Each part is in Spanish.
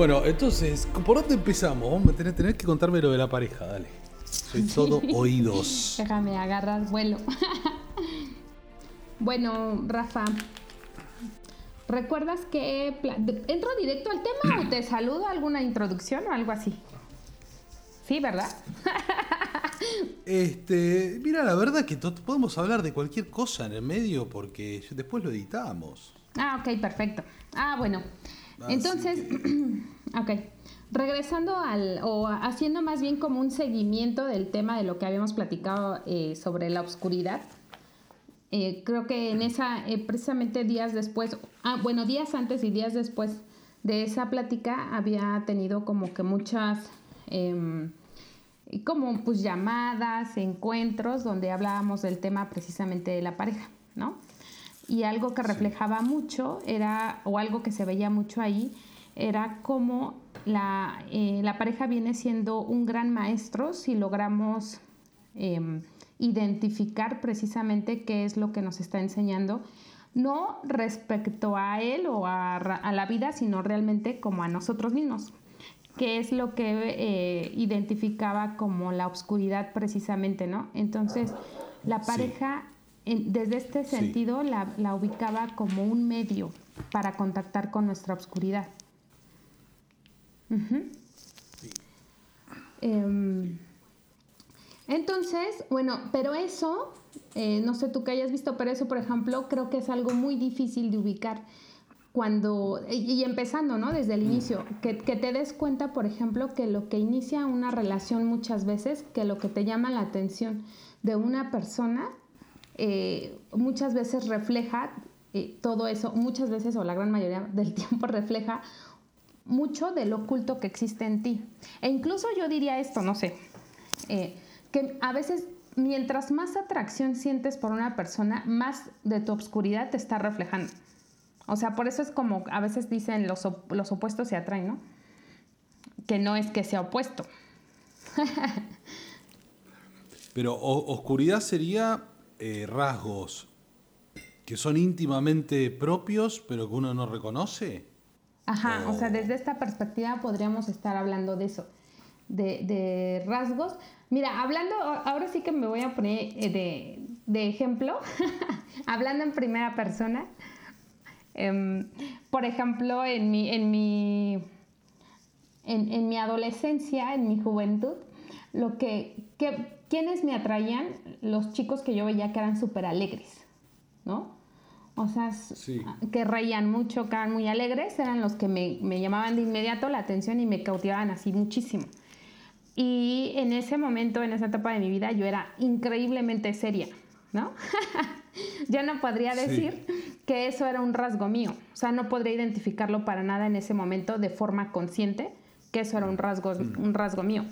Bueno, entonces, ¿por dónde empezamos? Tener, tener que contarme lo de la pareja, dale. Soy todo oídos. Déjame agarrar vuelo. bueno, Rafa, ¿recuerdas que entro directo al tema o te saludo alguna introducción o algo así? Sí, ¿verdad? este, mira, la verdad que podemos hablar de cualquier cosa en el medio porque después lo editamos. Ah, ok, perfecto. Ah, bueno. Entonces, ok. Regresando al, o haciendo más bien como un seguimiento del tema de lo que habíamos platicado eh, sobre la oscuridad. Eh, creo que en esa, eh, precisamente días después, ah, bueno, días antes y días después de esa plática había tenido como que muchas, em, como pues llamadas, encuentros donde hablábamos del tema precisamente de la pareja, ¿no? Y algo que reflejaba mucho era, o algo que se veía mucho ahí, era cómo la, eh, la pareja viene siendo un gran maestro si logramos em, identificar precisamente qué es lo que nos está enseñando, no respecto a él o a, a la vida, sino realmente como a nosotros mismos, que es lo que eh, identificaba como la oscuridad precisamente, ¿no? Entonces, la pareja desde este sentido la, ubicaba como un medio para contactar con nuestra oscuridad. Em, entonces, bueno, pero eso, eh, no sé tú que hayas visto, pero eso, por ejemplo, creo que es algo muy difícil de ubicar cuando, y, empezando, ¿no? Desde el inicio, que, que, te des cuenta, por ejemplo, que lo que inicia una relación muchas veces, que lo que te llama la atención de una persona eh, muchas veces refleja eh, todo eso, muchas veces o la gran mayoría del tiempo refleja mucho del oculto que existe en ti. E incluso yo diría esto, no sé, eh, que a veces mientras más atracción sientes por una persona, más de tu obscuridad te está reflejando. O sea, por eso es como a veces dicen los, los opuestos se atraen, ¿no? Que no es que sea opuesto. Pero oscuridad sería eh, rasgos que son íntimamente propios, pero que uno no reconoce? Ajá, o... sea, desde esta perspectiva podríamos estar hablando de eso, de, rasgos. Mira, hablando, ahora sí que me voy a poner eh, de, ejemplo, hablando en primera persona. Em, por ejemplo, en mi, en mi, en, mi adolescencia, en mi juventud, lo que, que ¿Quiénes me atraían? Los chicos que yo veía que eran súper alegres, ¿no? O sea, que reían mucho, que eran muy alegres, eran los que me, llamaban de inmediato la atención y me cautivaban así muchísimo. Y en ese momento, en esa etapa de mi vida, yo era increíblemente seria, ¿no? yo no podría decir que eso era un rasgo mío. O sea, no podría identificarlo para nada en ese momento de forma consciente que eso era un rasgo, mm. un rasgo mío.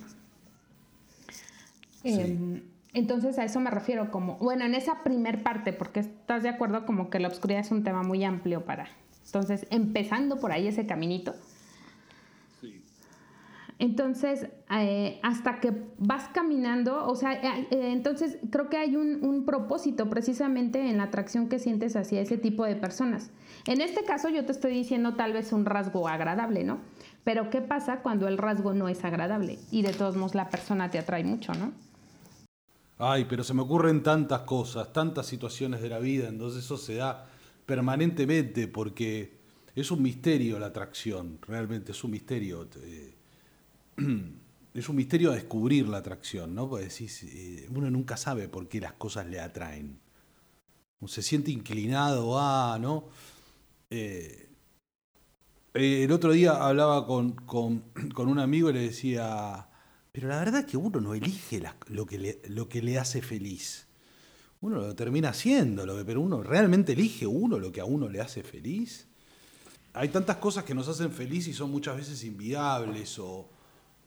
Em, entonces a eso me refiero como, bueno, en esa primer parte, porque estás de acuerdo como que la oscuridad es un tema muy amplio para... Entonces, empezando por ahí ese caminito. Sí. Entonces, eh, hasta que vas caminando, o sea, eh, eh, entonces creo que hay un, un, propósito precisamente en la atracción que sientes hacia ese tipo de personas. En este caso yo te estoy diciendo tal vez un rasgo agradable, ¿no? Pero ¿qué pasa cuando el rasgo no es agradable y de todos modos la persona te atrae mucho, ¿no? Ay, pero se me ocurren tantas cosas, tantas situaciones de la vida, entonces eso se da permanentemente porque es un misterio la atracción, realmente es un misterio. es un misterio descubrir la atracción, ¿no? Porque decís, eh, uno nunca sabe por qué las cosas le atraen. Se siente inclinado a, ¿no? Eh, eh, el otro día hablaba con, con un amigo y le decía, pero la verdad es que uno no elige lo, que le, lo que le hace feliz. Uno lo termina haciendo, lo pero uno realmente elige uno lo que a uno le hace feliz. Hay tantas cosas que nos hacen feliz y son muchas veces inviables o,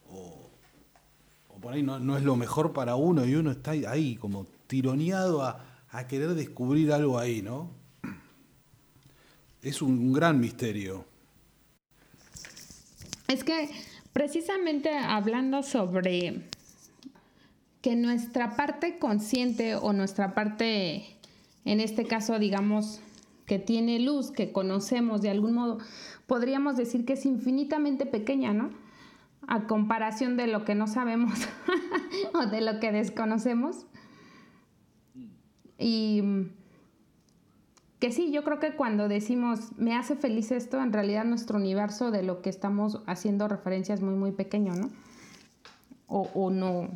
o, por ahí no, es lo mejor para uno y uno está ahí como tironeado a, querer descubrir algo ahí, ¿no? Es un gran misterio. Es que Precisamente hablando sobre que nuestra parte consciente o nuestra parte, en este caso, digamos, que tiene luz, que conocemos de algún modo, podríamos decir que es infinitamente pequeña, ¿no? A comparación de lo que no sabemos o de lo que desconocemos. Y que sí, yo creo que cuando decimos me hace feliz esto, en realidad nuestro universo de lo que estamos haciendo referencia es muy, muy pequeño, ¿no? O, o no.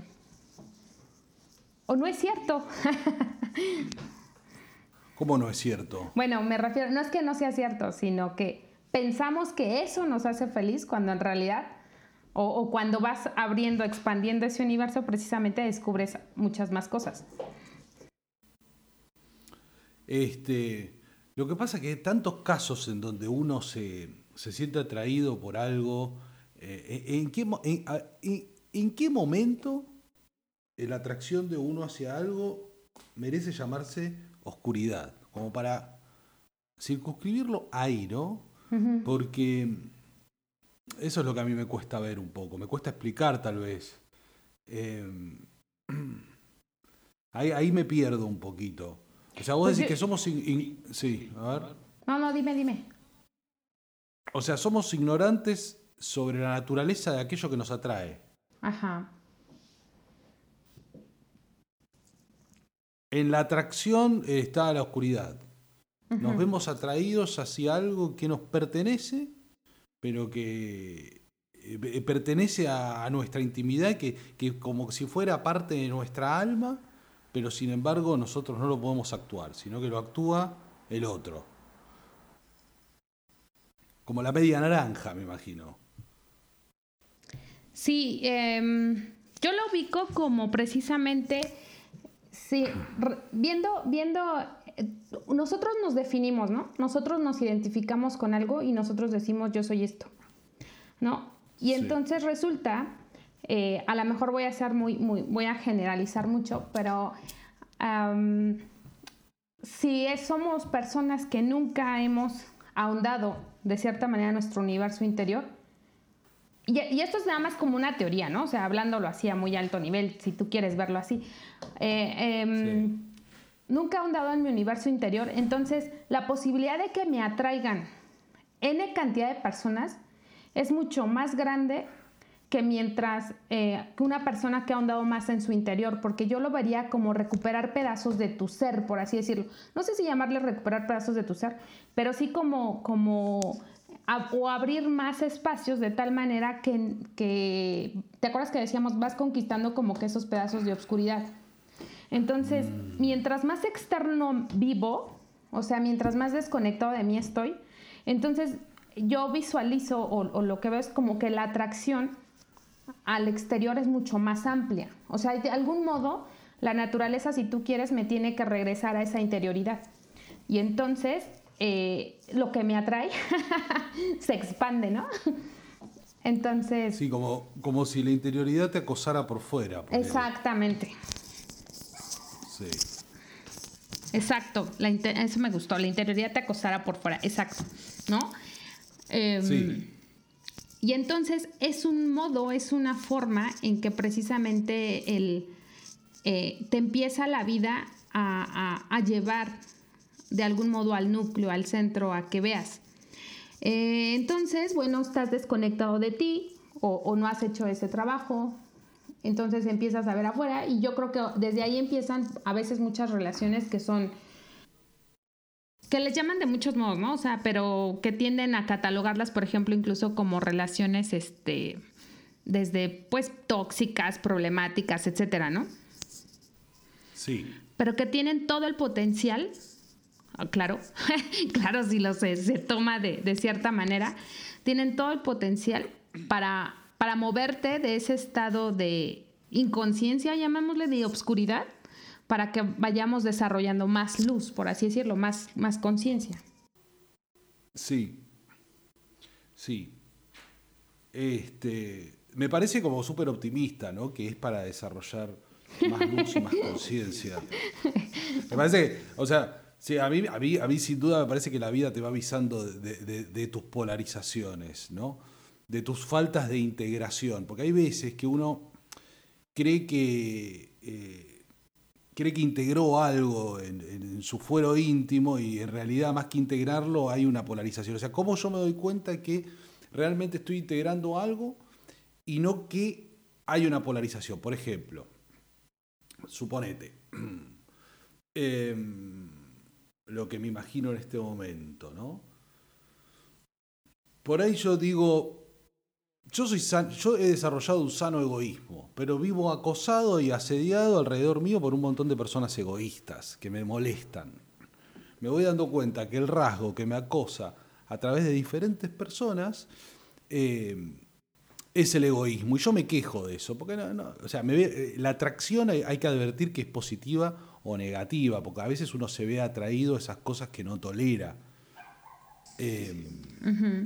O no es cierto. ¿Cómo no es cierto? Bueno, me refiero, no es que no sea cierto, sino que pensamos que eso nos hace feliz cuando en realidad, o, o cuando vas abriendo, expandiendo ese universo, precisamente descubres muchas más cosas. Este, lo que pasa es que hay tantos casos en donde uno se, siente atraído por algo. Eh, ¿en, qué, en, qué momento la atracción de uno hacia algo merece llamarse oscuridad? Como para circunscribirlo ahí, ¿no? Porque eso es lo que a mí me cuesta ver un poco, me cuesta explicar tal vez. Em, ahí, ahí me pierdo un poquito. O sea, vos pues decís que somos... sí, a ver. No, no, dime, dime. O sea, somos ignorantes sobre la naturaleza de aquello que nos atrae. Ajá. En la atracción está la oscuridad. Nos vemos atraídos hacia algo que nos pertenece, pero que eh, pertenece a, nuestra intimidad, que, que como si fuera parte de nuestra alma pero sin embargo nosotros no lo podemos actuar, sino que lo actúa el otro. Como la media naranja, me imagino. Sí, em, yo lo ubico como precisamente, sí, viendo, viendo, eh, nosotros nos definimos, ¿no? Nosotros nos identificamos con algo y nosotros decimos yo soy esto, ¿no? Y entonces resulta eh, a lo mejor voy a ser muy, muy, voy a generalizar mucho, pero si somos personas que nunca hemos ahondado de cierta manera en nuestro universo interior, y, esto es nada más como una teoría, ¿no? O sea, hablándolo así a muy alto nivel, si tú quieres verlo así. Eh, em, nunca he ahondado en mi universo interior, entonces la posibilidad de que me atraigan N cantidad de personas es mucho más grande que mientras eh, que una persona que ha ahondado más en su interior, porque yo lo vería como recuperar pedazos de tu ser, por así decirlo. No sé si llamarle recuperar pedazos de tu ser, pero sí como, como o abrir más espacios de tal manera que, que, ¿te acuerdas que decíamos, vas conquistando como que esos pedazos de obscuridad? Entonces, mm. mientras más externo vivo, o sea, mientras más desconectado de mí estoy, entonces yo visualizo o, o lo que veo es como que la atracción al exterior es mucho más amplia. O sea, de algún modo, la naturaleza, si tú quieres, me tiene que regresar a esa interioridad. Y entonces, eh, lo que me atrae se expande, ¿no? Entonces... Sí, como, como si la interioridad te acosara por fuera. Exactamente. Sí. Exacto, eso me gustó, la interioridad te acosara por fuera, exacto, ¿no? Em, sí. Y entonces es un modo, es una forma en que precisamente el, eh, te empieza la vida a, llevar de algún modo al núcleo, al centro, a que veas. Eh, entonces, bueno, estás desconectado de ti o, o, no has hecho ese trabajo, entonces empiezas a ver afuera y yo creo que desde ahí empiezan a veces muchas relaciones que son que les llaman de muchos modos, ¿no? O sea, pero que tienden a catalogarlas, por ejemplo, incluso como relaciones, este, desde, pues, tóxicas, problemáticas, etcétera, ¿no? Sí. Pero que tienen todo el potencial, ah, claro, claro, si lo se, se toma de, de, cierta manera, tienen todo el potencial para, para moverte de ese estado de inconsciencia, llamémosle, de obscuridad, para que vayamos desarrollando más luz, por así decirlo, más, más conciencia. Sí, sí. Este, me parece como súper optimista, ¿no? Que es para desarrollar más luz y más conciencia. Me parece, o sea, sí, a, mí, a, mí, a mí sin duda me parece que la vida te va avisando de, tus polarizaciones, ¿no? De tus faltas de integración. Porque hay veces que uno cree que... Eh, cree que integró algo en, su fuero íntimo y en realidad más que integrarlo hay una polarización. O sea, ¿cómo yo me doy cuenta que realmente estoy integrando algo y no que hay una polarización? Por ejemplo, suponete, em, lo que me imagino en este momento, ¿no? Por ahí yo digo, yo, soy yo he desarrollado un sano egoísmo, pero vivo acosado y asediado alrededor mío por un montón de personas egoístas que me molestan. Me voy dando cuenta que el rasgo que me acosa a través de diferentes personas eh, es el egoísmo. Y yo me quejo de eso, porque o sea, eh, la atracción hay, hay, que advertir que es positiva o negativa, porque a veces uno se ve atraído a esas cosas que no tolera. Eh,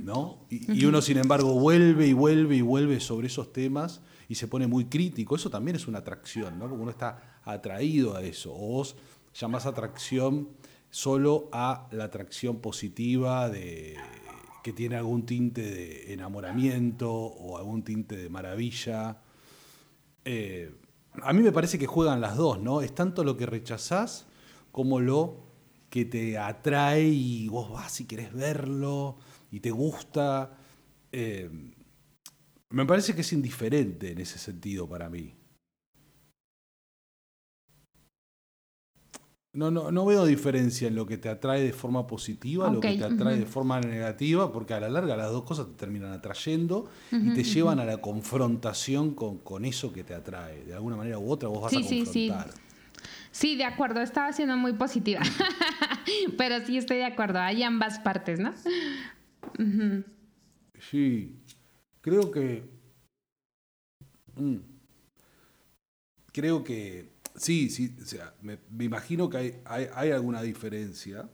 ¿no? Y, uno, sin embargo, vuelve y vuelve y vuelve sobre esos temas y se pone muy crítico. Eso también es una atracción, ¿no? Porque uno está atraído a eso. O vos llamás atracción solo a la atracción positiva de que tiene algún tinte de enamoramiento o algún tinte de maravilla. Eh, a mí me parece que juegan las dos, ¿no? Es tanto lo que rechazás como lo que te atrae y vos vas y querés verlo y te gusta. Eh, me parece que es indiferente en ese sentido para mí. No, no, no veo diferencia en lo que te atrae de forma positiva, lo que te atrae de forma negativa, porque a la larga las dos cosas te terminan atrayendo y te llevan a la confrontación con, con, eso que te atrae. De alguna manera u otra vos vas a confrontar. Sí, de acuerdo, estaba siendo muy positiva. Pero sí estoy de acuerdo, hay ambas partes, ¿no? Sí, creo que... Mm, creo que... Sí, sí, o sea, me, imagino que hay, hay, alguna diferencia,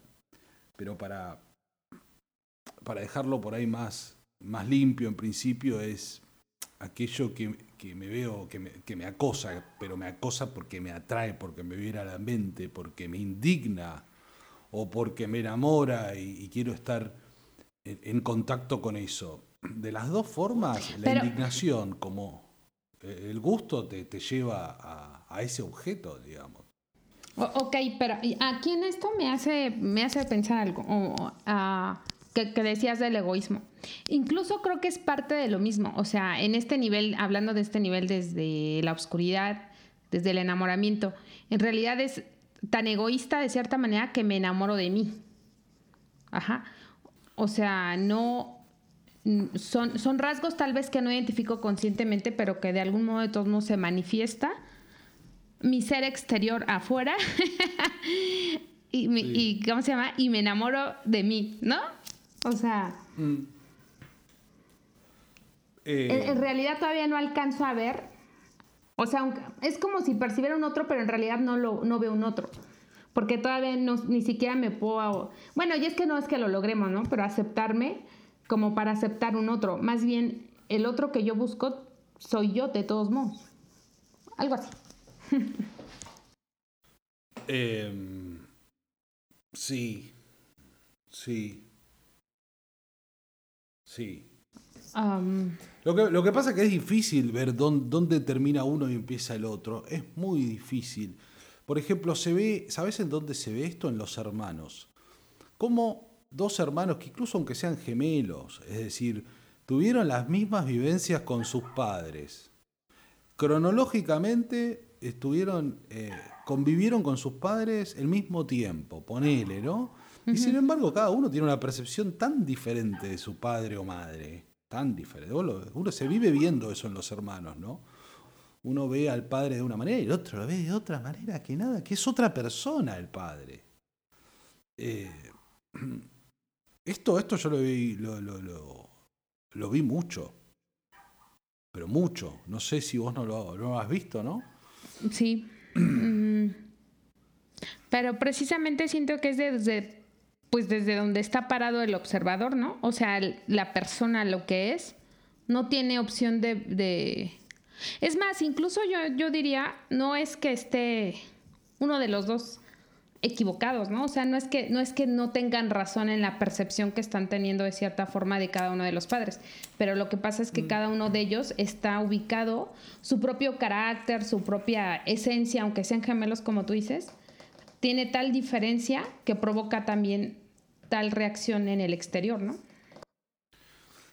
pero para, para dejarlo por ahí más, más limpio en principio es aquello que, que me veo, que me, que me, acosa, pero me acosa porque me atrae, porque me viene a la mente, porque me indigna o porque me enamora y, quiero estar en, contacto con eso. De las dos formas, la indignación como eh, el gusto te, te lleva a, a, ese objeto, digamos. ok, pero aquí en esto me hace, me hace pensar algo. O, que, decías del egoísmo. Incluso creo que es parte de lo mismo. O sea, en este nivel, hablando de este nivel desde la oscuridad, desde el enamoramiento, en realidad es tan egoísta de cierta manera que me enamoro de mí. Ajá. O sea, no. Son, son rasgos tal vez que no identifico conscientemente, pero que de algún modo de todos modos se manifiesta. Mi ser exterior afuera. y, y, ¿cómo se llama? Y me enamoro de mí, ¿no? O sea, mm. eh. en, realidad todavía no alcanzo a ver. O sea, es como si percibiera un otro, pero en realidad no, lo, no veo un otro. Porque todavía no, ni siquiera me puedo... Bueno, y es que no es que lo logremos, ¿no? Pero aceptarme como para aceptar un otro. Más bien, el otro que yo busco soy yo, de todos modos. Algo así. Em, sí, sí. Sí. lo, que, lo, que, pasa es que es difícil ver dónde, termina uno y empieza el otro. Es muy difícil. Por ejemplo, se ve, ¿sabes en dónde se ve esto? En los hermanos. Como dos hermanos que incluso aunque sean gemelos, es decir, tuvieron las mismas vivencias con sus padres. Cronológicamente estuvieron, eh, convivieron con sus padres el mismo tiempo, ponele, ¿no? Y sin embargo, cada uno tiene una percepción tan diferente de su padre o madre. Tan diferente. Uno se vive viendo eso en los hermanos, ¿no? Uno ve al padre de una manera y el otro lo ve de otra manera que nada, que es otra persona el padre. Eh, esto, esto yo lo vi, lo, lo, vi mucho. Pero mucho. No sé si vos no lo, lo has visto, ¿no? Sí. Mm. Pero precisamente siento que es desde pues desde donde está parado el observador, ¿no? O sea, la persona lo que es, no tiene opción de... Es más, incluso yo, yo diría, no es que esté uno de los dos equivocados, ¿no? O sea, no es que no es que no tengan razón en la percepción que están teniendo de cierta forma de cada uno de los padres, pero lo que pasa es que mm. cada uno de ellos está ubicado su propio carácter, su propia esencia, aunque sean gemelos como tú dices, tiene tal diferencia que provoca también tal reacción en el exterior, ¿no?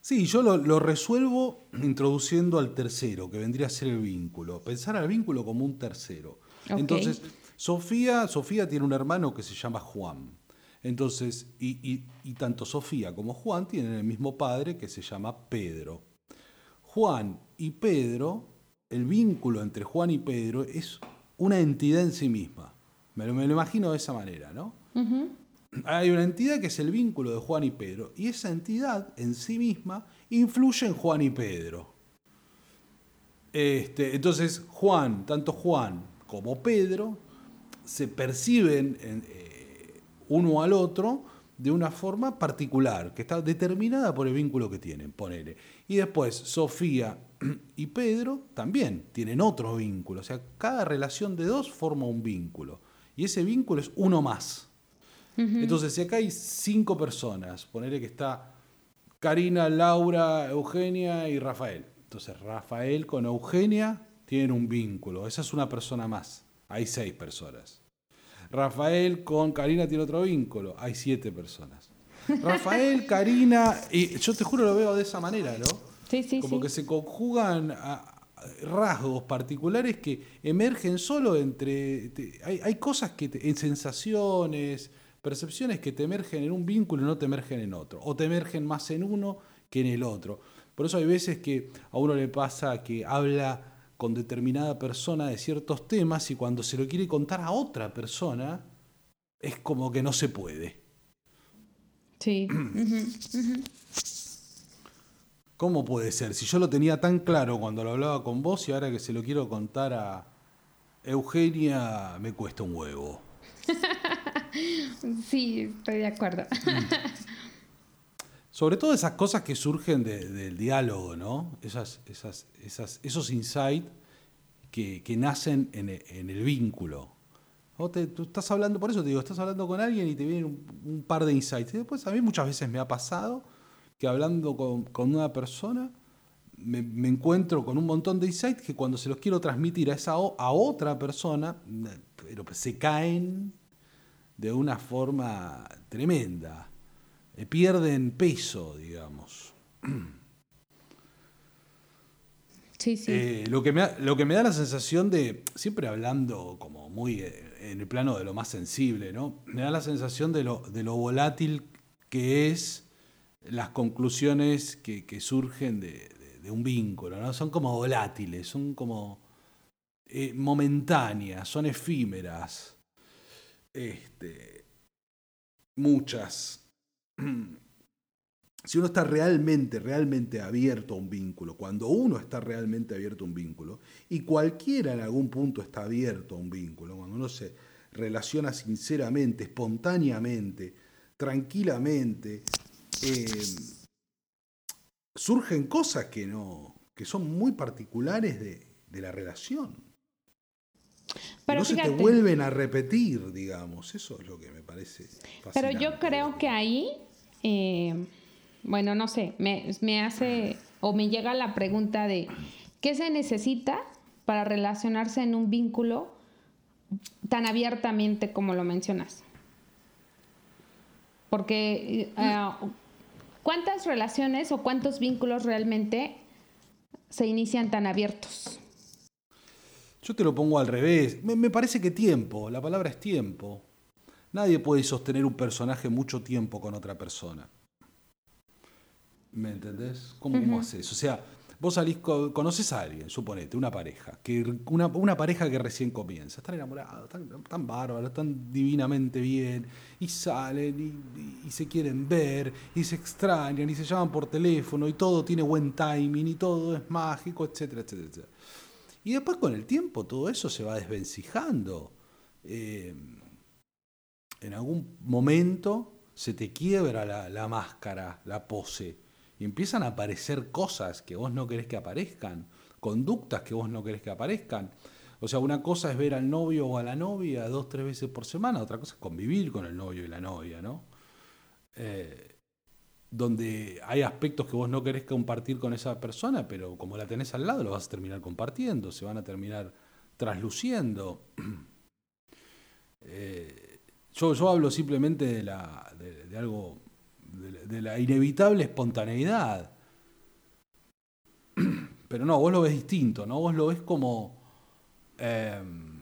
Sí, yo lo, resuelvo introduciendo al tercero, que vendría a ser el vínculo. Pensar al vínculo como un tercero. Entonces, Sofía, Sofía tiene un hermano que se llama Juan. Entonces, y, tanto Sofía como Juan tienen el mismo padre que se llama Pedro. Juan y Pedro, el vínculo entre Juan y Pedro es una entidad en sí misma. Me lo, imagino de esa manera, ¿no? Hay una entidad que es el vínculo de Juan y Pedro, y esa entidad en sí misma influye en Juan y Pedro. Este, entonces, Juan, tanto Juan como Pedro, se perciben eh, uno al otro de una forma particular, que está determinada por el vínculo que tienen, ponele. Y después, Sofía y Pedro también tienen otro vínculo, o sea, cada relación de dos forma un vínculo, y ese vínculo es uno más. Entonces, si acá hay cinco personas, ponerle que está Karina, Laura, Eugenia y Rafael. Entonces, Rafael con Eugenia tienen un vínculo. Esa es una persona más. Hay seis personas. Rafael con Karina tiene otro vínculo. Hay siete personas. Rafael, Karina, y yo te juro lo veo de esa manera, ¿no? Sí, sí, Como que se conjugan rasgos particulares que emergen solo entre. hay, cosas que. en sensaciones, percepciones que te emergen en un vínculo y no te emergen en otro, o te emergen más en uno que en el otro. Por eso hay veces que a uno le pasa que habla con determinada persona de ciertos temas y cuando se lo quiere contar a otra persona es como que no se puede. Sí. ¿Cómo puede ser? Si yo lo tenía tan claro cuando lo hablaba con vos y ahora que se lo quiero contar a Eugenia me cuesta un huevo. sí, estoy de acuerdo. Sobre todo esas cosas que surgen del diálogo, ¿no? Esas, esas, esas, esos insights que, nacen en, el vínculo. tú estás hablando, por eso te digo, estás hablando con alguien y te vienen un, par de insights. Y después a mí muchas veces me ha pasado que hablando con, una persona me, encuentro con un montón de insights que cuando se los quiero transmitir a, esa, a otra persona, pero se caen de una forma tremenda. Eh, pierden peso, digamos. Sí, sí. Eh, lo, que me, lo que me da la sensación de, siempre hablando como muy eh, en el plano de lo más sensible, ¿no? Me da la sensación de lo, de lo volátil que es las conclusiones que, surgen de, un vínculo, ¿no? Son como volátiles, son como momentáneas, son efímeras este, muchas. Si uno está realmente, realmente abierto a un vínculo, cuando uno está realmente abierto a un vínculo, y cualquiera en algún punto está abierto a un vínculo, cuando uno se relaciona sinceramente, espontáneamente, tranquilamente, eh, surgen cosas que no, que son muy particulares de la relación. Pero no se te vuelven a repetir, digamos. Eso es lo que me parece. Pero yo creo que ahí, eh, bueno, no sé, me, me hace o me llega la pregunta de ¿qué se necesita para relacionarse en un vínculo tan abiertamente como lo mencionas? Porque eh, ¿cuántas relaciones o cuántos vínculos realmente se inician tan abiertos? Yo te lo pongo al revés. Me, parece que tiempo, la palabra es tiempo. Nadie puede sostener un personaje mucho tiempo con otra persona. ¿Me entendés? ¿Cómo, haces? O sea, vos salís, conoces a alguien, suponete, una pareja, que una, pareja que recién comienza, están enamorados, están, tan bárbaros, están divinamente bien, y salen y, y, se quieren ver, y se extrañan, y se llaman por teléfono, y todo tiene buen timing, y todo es mágico, etcétera, etcétera, etcétera. Y después con el tiempo todo eso se va desvencijando. Eh, en algún momento se te quiebra la, máscara, la pose, y empiezan a aparecer cosas que vos no querés que aparezcan, conductas que vos no querés que aparezcan. O sea, una cosa es ver al novio o a la novia dos, tres veces por semana, otra cosa es convivir con el novio y la novia, ¿no? Eh, donde hay aspectos que vos no querés compartir con esa persona, pero como la tenés al lado, lo vas a terminar compartiendo, se van a terminar trasluciendo. Eh, yo, yo hablo simplemente de, la, de, algo, de, la inevitable espontaneidad. Pero no, vos lo ves distinto, ¿no? Vos lo ves como. Em,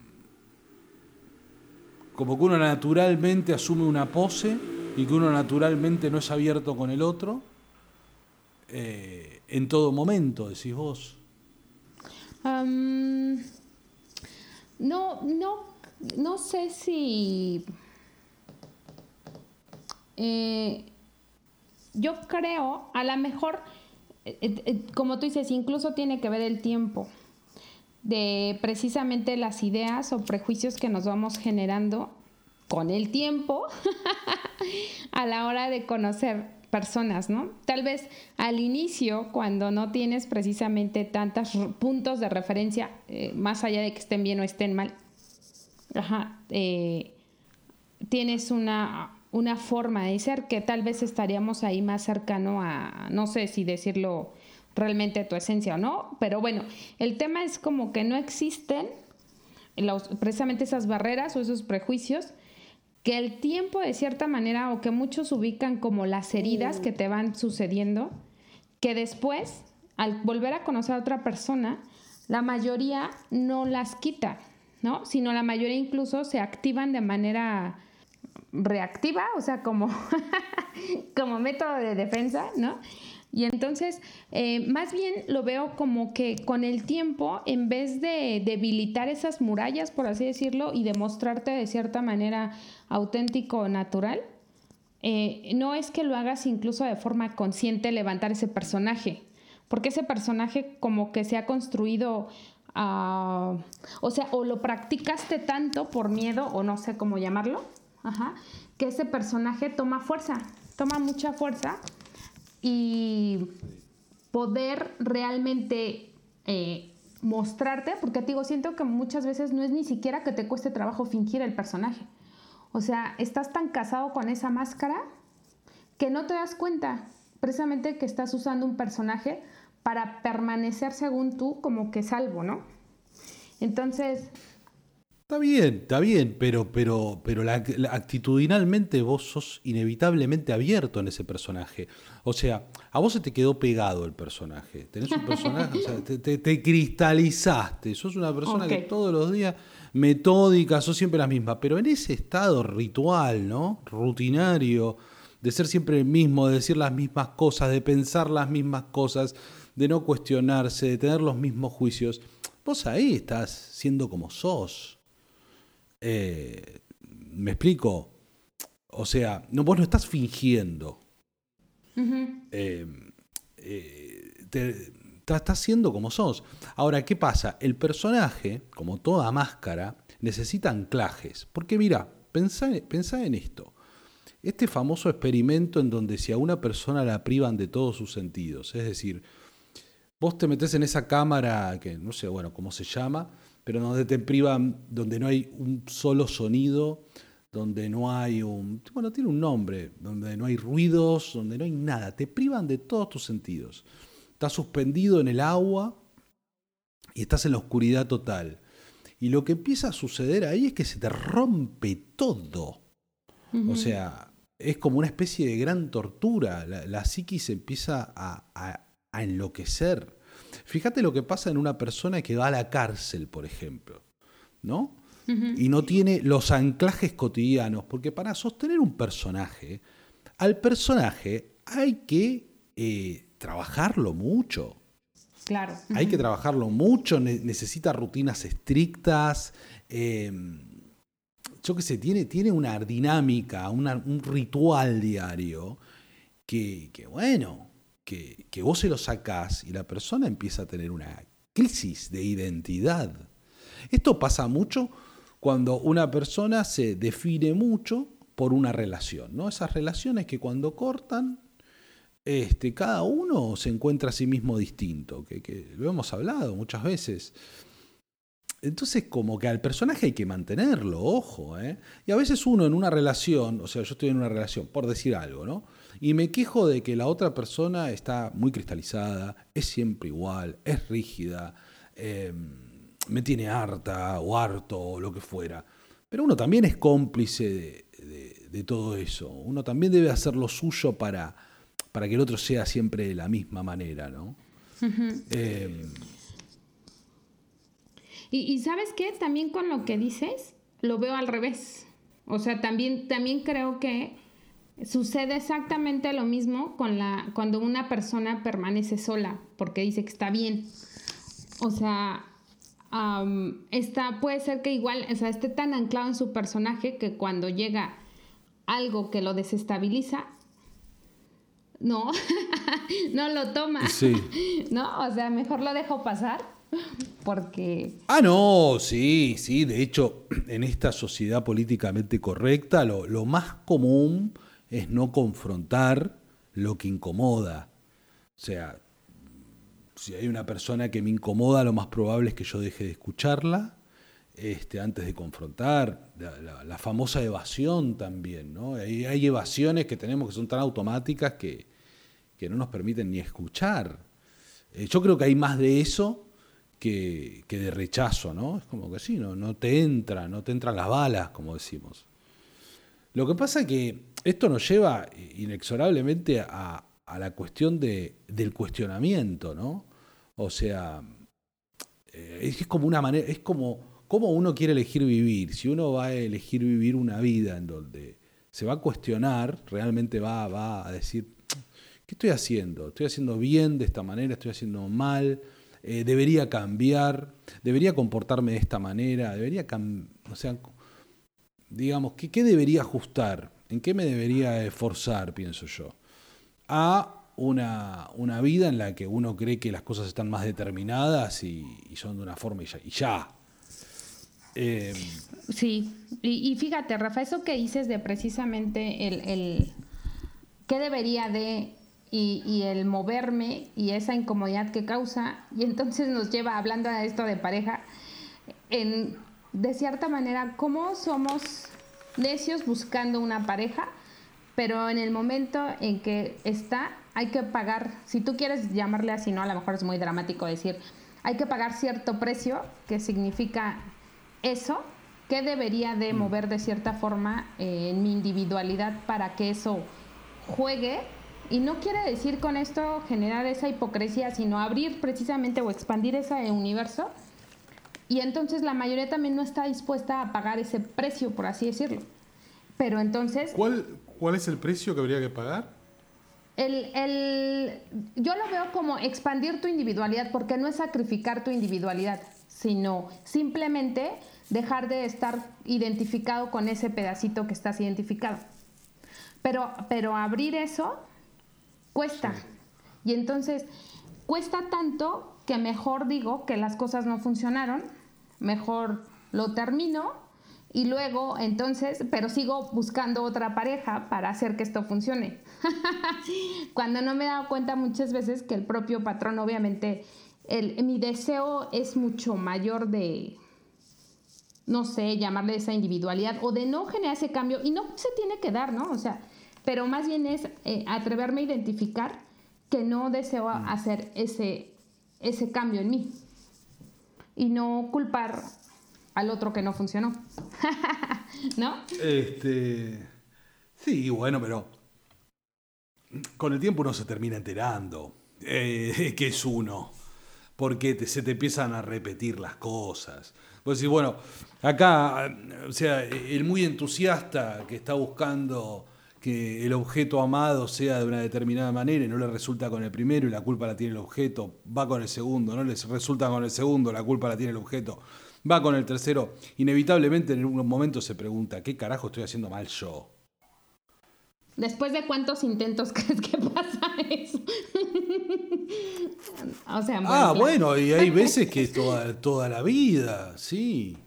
como que uno naturalmente asume una pose y que uno naturalmente no es abierto con el otro eh, en todo momento, decís vos. no, no, no sé si... Eh, yo creo, a lo mejor, eh, como tú dices, incluso tiene que ver el tiempo de precisamente las ideas o prejuicios que nos vamos generando con el tiempo a la hora de conocer personas, ¿no? Tal vez al inicio, cuando no tienes precisamente tantos puntos de referencia, eh, más allá de que estén bien o estén mal, eh, tienes una, una forma de ser que tal vez estaríamos ahí más cercano a, no sé si decirlo realmente tu esencia o no, pero bueno, el tema es como que no existen precisamente esas barreras o esos prejuicios que el tiempo de cierta manera o que muchos ubican como las heridas que te van sucediendo, que después, al volver a conocer a otra persona, la mayoría no las quita, ¿no? Sino la mayoría incluso se activan de manera reactiva, o sea, como, como método de defensa, ¿no? Y entonces, eh, más bien lo veo como que con el tiempo, en vez de debilitar esas murallas, por así decirlo, y demostrarte de cierta manera auténtico natural, eh, no es que lo hagas incluso de forma consciente levantar ese personaje, porque ese personaje como que se ha construido, ah, o sea, o lo practicaste tanto por miedo, o no sé cómo llamarlo, que ese personaje toma fuerza, toma mucha fuerza y poder realmente eh, mostrarte, porque te digo, siento que muchas veces no es ni siquiera que te cueste trabajo fingir el personaje. O sea, estás tan casado con esa máscara que no te das cuenta precisamente que estás usando un personaje para permanecer según tú como que salvo, ¿no? Entonces, Está bien, está bien, pero, pero, pero la, actitudinalmente vos sos inevitablemente abierto en ese personaje. O sea, a vos se te quedó pegado el personaje. Tenés un personaje, o sea, te, cristalizaste. Sos una persona que todos los días, metódica, sos siempre la misma. Pero en ese estado ritual, ¿no? Rutinario, de ser siempre el mismo, de decir las mismas cosas, de pensar las mismas cosas, de no cuestionarse, de tener los mismos juicios. Vos ahí estás siendo como sos. Eh, ¿Me explico? O sea, no, vos no estás fingiendo. Eh, eh, estás siendo como sos. Ahora, ¿qué pasa? El personaje, como toda máscara, necesita anclajes. Porque mira, pensá, en esto. Este famoso experimento en donde si a una persona la privan de todos sus sentidos, es decir, vos te metes en esa cámara que no sé, bueno, cómo se llama, pero donde te privan, donde no hay un solo sonido, donde no hay un, bueno, tiene un nombre, donde no hay ruidos, donde no hay nada, te privan de todos tus sentidos. Estás suspendido en el agua y estás en la oscuridad total. Y lo que empieza a suceder ahí es que se te rompe todo. O sea, es como una especie de gran tortura. La, la psiquis empieza a enloquecer. Fíjate lo que pasa en una persona que va a la cárcel, por ejemplo, ¿no? Y no tiene los anclajes cotidianos, porque para sostener un personaje, al personaje hay que eh, trabajarlo mucho. Claro. Hay que trabajarlo mucho, necesita rutinas estrictas. Em, yo qué sé, tiene, tiene una dinámica, un ritual diario que, que bueno, que, vos se lo sacás y la persona empieza a tener una crisis de identidad. Esto pasa mucho cuando una persona se define mucho por una relación, ¿no? Esas relaciones que cuando cortan, este, cada uno se encuentra a sí mismo distinto, que, lo hemos hablado muchas veces. entonces como que al personaje hay que mantenerlo, ojo, ¿eh? Y a veces uno en una relación, o sea, yo estoy en una relación, por decir algo, ¿no? Y me quejo de que la otra persona está muy cristalizada, es siempre igual, es rígida, em, me tiene harta o harto o lo que fuera. Pero uno también es cómplice de, todo eso. Uno también debe hacer lo suyo para, para que el otro sea siempre de la misma manera, ¿no? Em, y, y, sabes qué, también con lo que dices, lo veo al revés. O sea, también, también creo que Sucede exactamente lo mismo con la, cuando una persona permanece sola porque dice que está bien. O sea, está, puede ser que igual, o sea, esté tan anclado en su personaje que cuando llega algo que lo desestabiliza, no, no lo toma. Sí. ¿No? O sea, mejor lo dejo pasar porque... Ah, no, sí, sí. De hecho, en esta sociedad políticamente correcta, lo, lo más común es no confrontar lo que incomoda. O sea, si hay una persona que me incomoda, lo más probable es que yo deje de escucharla este, antes de confrontar. La, famosa evasión también, ¿no? Hay, hay, evasiones que tenemos que son tan automáticas que, no nos permiten ni escuchar. Eh, yo creo que hay más de eso que, que, de rechazo, ¿no? Es como que sí, no, no te entra, no te entran las balas, como decimos. Lo que pasa es que esto nos lleva inexorablemente a, la cuestión de, del cuestionamiento, ¿no? O sea, eh, es como una manera, es como cómo uno quiere elegir vivir. Si uno va a elegir vivir una vida en donde se va a cuestionar, realmente va, va a decir, ¿qué estoy haciendo? ¿Estoy haciendo bien de esta manera? ¿Estoy haciendo mal? Eh, ¿Debería cambiar? ¿Debería comportarme de esta manera? ¿Debería O sea, digamos, ¿qué, ¿qué debería ajustar? ¿En qué me debería esforzar, pienso yo? A una, una, vida en la que uno cree que las cosas están más determinadas y, son de una forma y ya. Em, sí, y, fíjate, Rafa, eso que dices de precisamente el, el qué debería de y, y, el moverme y esa incomodidad que causa, y entonces nos lleva hablando de esto de pareja, en de cierta manera cómo somos necios buscando una pareja, pero en el momento en que está, hay que pagar, si tú quieres llamarle así, no, a lo mejor es muy dramático decir, hay que pagar cierto precio, que significa eso, que debería de mm. mover de cierta forma eh, en mi individualidad para que eso juegue. Y no quiere decir con esto generar esa hipocresía, sino abrir precisamente o expandir ese universo y entonces la mayoría también no está dispuesta a pagar ese precio, por así decirlo. Pero entonces... ¿Cuál, cuál es el precio que habría que pagar? El, el, yo lo veo como expandir tu individualidad, porque no es sacrificar tu individualidad, sino simplemente dejar de estar identificado con ese pedacito que estás identificado. Pero, pero abrir eso cuesta. Y entonces cuesta tanto que mejor digo que las cosas no funcionaron mejor lo termino y luego entonces, pero sigo buscando otra pareja para hacer que esto funcione. Cuando no me he dado cuenta muchas veces que el propio patrón, obviamente, el, mi deseo es mucho mayor de, no sé, llamarle esa individualidad o de no generar ese cambio y no se tiene que dar, ¿no? O sea, pero más bien es eh, atreverme a identificar que no deseo mm. hacer ese, ese cambio en mí y no culpar al otro que no funcionó. ¿No? Este. Sí, bueno, pero. Con el tiempo uno se termina enterando eh, que es uno. Porque se te empiezan a repetir las cosas. Pues decís, bueno, acá, o sea, el muy entusiasta que está buscando que el objeto amado sea de una determinada manera y no le resulta con el primero y la culpa la tiene el objeto, va con el segundo, no les resulta con el segundo, la culpa la tiene el objeto, va con el tercero, inevitablemente en un momento se pregunta, ¿qué carajo estoy haciendo mal yo? ¿Después de cuántos intentos crees que pasa eso? o sea, ah, bueno, y hay veces que es toda, toda la vida, sí.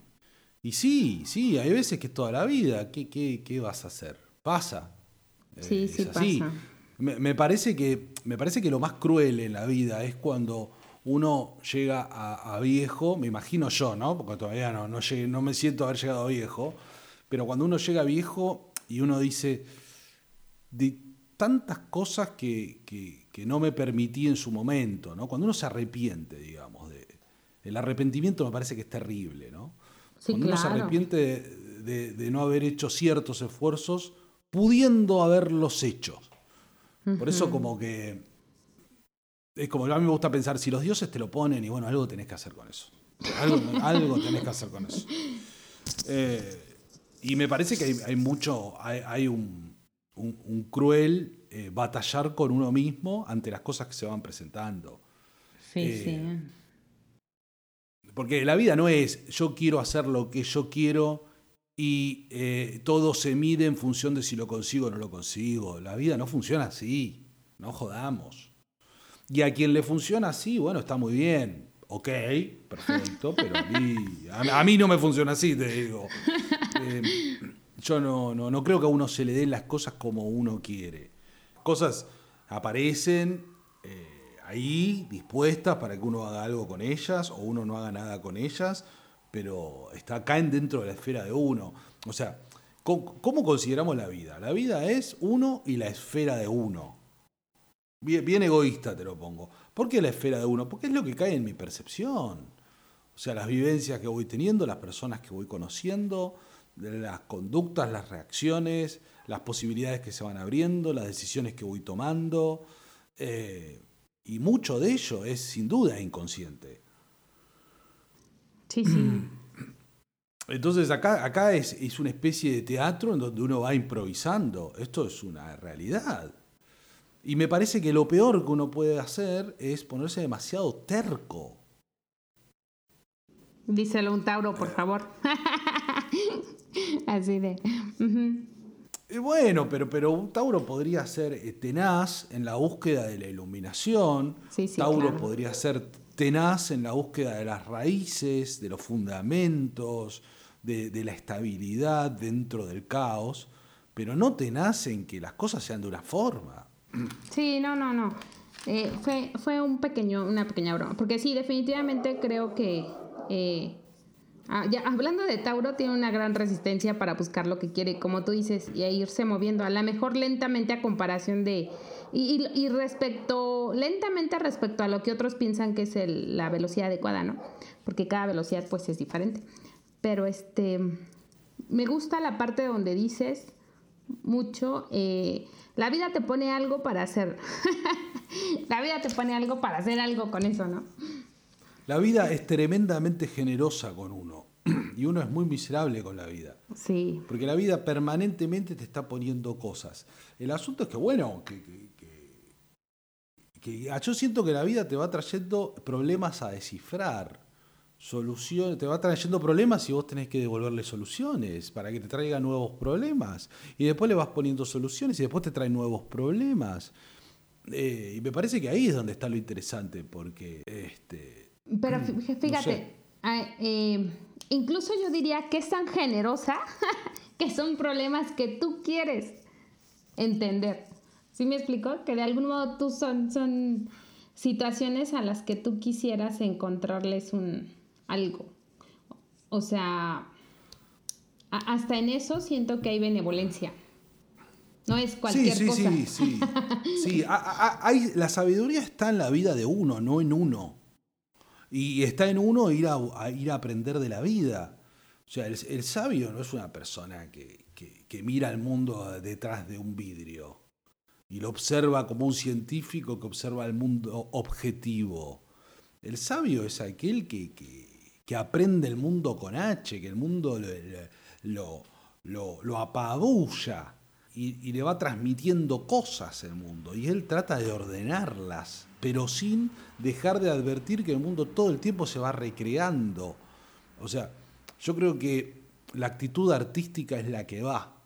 Y sí, sí, hay veces que es toda la vida. ¿Qué, qué, qué vas a hacer? Pasa. Sí, eh, sí pasa. Me, parece que, me parece que lo más cruel en la vida es cuando uno llega a, viejo, me imagino yo, ¿no? Porque todavía no, no, no me siento haber llegado a viejo, pero cuando uno llega a viejo y uno dice, de tantas cosas que, no me permití en su momento, ¿no? Cuando uno se arrepiente, digamos, de, el arrepentimiento me parece que es terrible, ¿no? cuando uno se arrepiente de, no haber hecho ciertos esfuerzos, pudiendo haberlos hecho. Por eso como que es como a mí me gusta pensar, si los dioses te lo ponen y bueno, algo tenés que hacer con eso. Algo, tenés que hacer con eso. Eh, y me parece que hay, mucho, hay, un, cruel eh, batallar con uno mismo ante las cosas que se van presentando. Sí, eh, sí. Porque la vida no es yo quiero hacer lo que yo quiero y todo se mide en función de si lo consigo o no lo consigo. La vida no funciona así, no jodamos. Y a quien le funciona así, bueno, está muy bien. Ok, perfecto, pero a mí, no me funciona así, te digo. Eh, yo no, no, creo que a uno se le den las cosas como uno quiere. Cosas aparecen eh, ahí, dispuestas para que uno haga algo con ellas o uno no haga nada con ellas, pero está, caen dentro de la esfera de uno. O sea, ¿cómo consideramos la vida? La vida es uno y la esfera de uno. Bien, egoísta te lo pongo. ¿Por qué la esfera de uno? Porque es lo que cae en mi percepción. O sea, las vivencias que voy teniendo, las personas que voy conociendo, las conductas, las reacciones, las posibilidades que se van abriendo, las decisiones que voy tomando. Eh, y mucho de ello es sin duda inconsciente. Sí, sí. Entonces acá, acá es, es una especie de teatro en donde uno va improvisando. Esto es una realidad. Y me parece que lo peor que uno puede hacer es ponerse demasiado terco. Díselo un Tauro, por favor. Así de. Y bueno, pero, pero un Tauro podría ser eh, tenaz en la búsqueda de la iluminación. Tauro podría ser tenaz en la búsqueda de las raíces, de los fundamentos, de, la estabilidad dentro del caos, pero no tenaz en que las cosas sean de una forma. Sí, no, no, no. Eh, fue, fue un pequeño, una pequeña broma. Porque sí, definitivamente creo que. Eh, ah, ya, hablando de Tauro, tiene una gran resistencia para buscar lo que quiere, como tú dices, y irse moviendo. A lo mejor lentamente a comparación de. Y, y, respecto. Lentamente respecto a lo que otros piensan que es la velocidad adecuada, ¿no? Porque cada velocidad, pues, es diferente. Pero este. Me gusta la parte donde dices mucho. Eh, la vida te pone algo para hacer. la vida te pone algo para hacer algo con eso, ¿no? La vida es tremendamente generosa con uno. Y uno es muy miserable con la vida. Sí. Porque la vida permanentemente te está poniendo cosas. El asunto es que, bueno, que, que yo siento que la vida te va trayendo problemas a descifrar soluciones, te va trayendo problemas y vos tenés que devolverle soluciones para que te traiga nuevos problemas. Y después le vas poniendo soluciones y después te trae nuevos problemas. Eh, y me parece que ahí es donde está lo interesante, porque... Este, Pero fíjate, eh, incluso yo diría que es tan generosa que son problemas que tú quieres entender. ¿Sí me explico? Que de algún modo tú son, son situaciones a las que tú quisieras encontrarles un, algo. O sea, hasta en eso siento que hay benevolencia. No es cualquier sí, sí, Sí, sí, sí. hay, la sabiduría está en la vida de uno, no en uno. Y está en uno ir a, ir a aprender de la vida. O sea, el, sabio no es una persona que, que, mira el mundo detrás de un vidrio y lo observa como un científico que observa el mundo objetivo. El sabio es aquel que, que aprende el mundo con H, que el mundo lo, lo, apabulla y, le va transmitiendo cosas el mundo. Y él trata de ordenarlas, pero sin dejar de advertir que el mundo todo el tiempo se va recreando. O sea, yo creo que la actitud artística es la que va.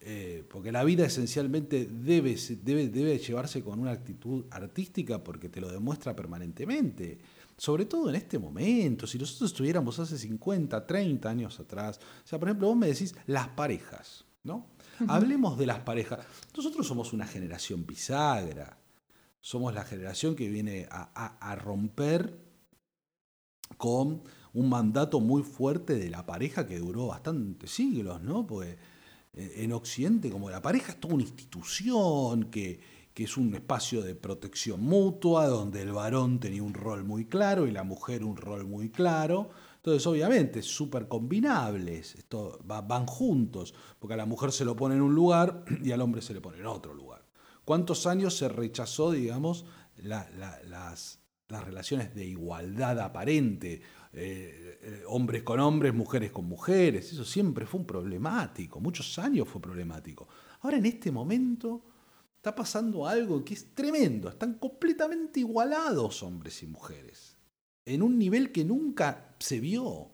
Eh, porque la vida esencialmente debe, debe, debe llevarse con una actitud artística porque te lo demuestra permanentemente sobre todo en este momento, si nosotros estuviéramos hace 50, 30 años atrás, o sea, por ejemplo, vos me decís las parejas, ¿no? Hablemos de las parejas. Nosotros somos una generación bisagra. Somos la generación que viene a, romper con un mandato muy fuerte de la pareja que duró bastantes siglos, ¿no? Porque eh, en Occidente, como la pareja es toda una institución que, que es un espacio de protección mutua, donde el varón tenía un rol muy claro y la mujer un rol muy claro. Entonces, obviamente, súper combinables, esto, van juntos, porque a la mujer se lo pone en un lugar y al hombre se le pone en otro lugar. ¿Cuántos años se rechazó, digamos, las, relaciones de igualdad aparente? Eh, eh, hombres con hombres, mujeres con mujeres, eso siempre fue un problemático, muchos años fue problemático. Ahora en este momento está pasando algo que es tremendo, están completamente igualados hombres y mujeres en un nivel que nunca se vio.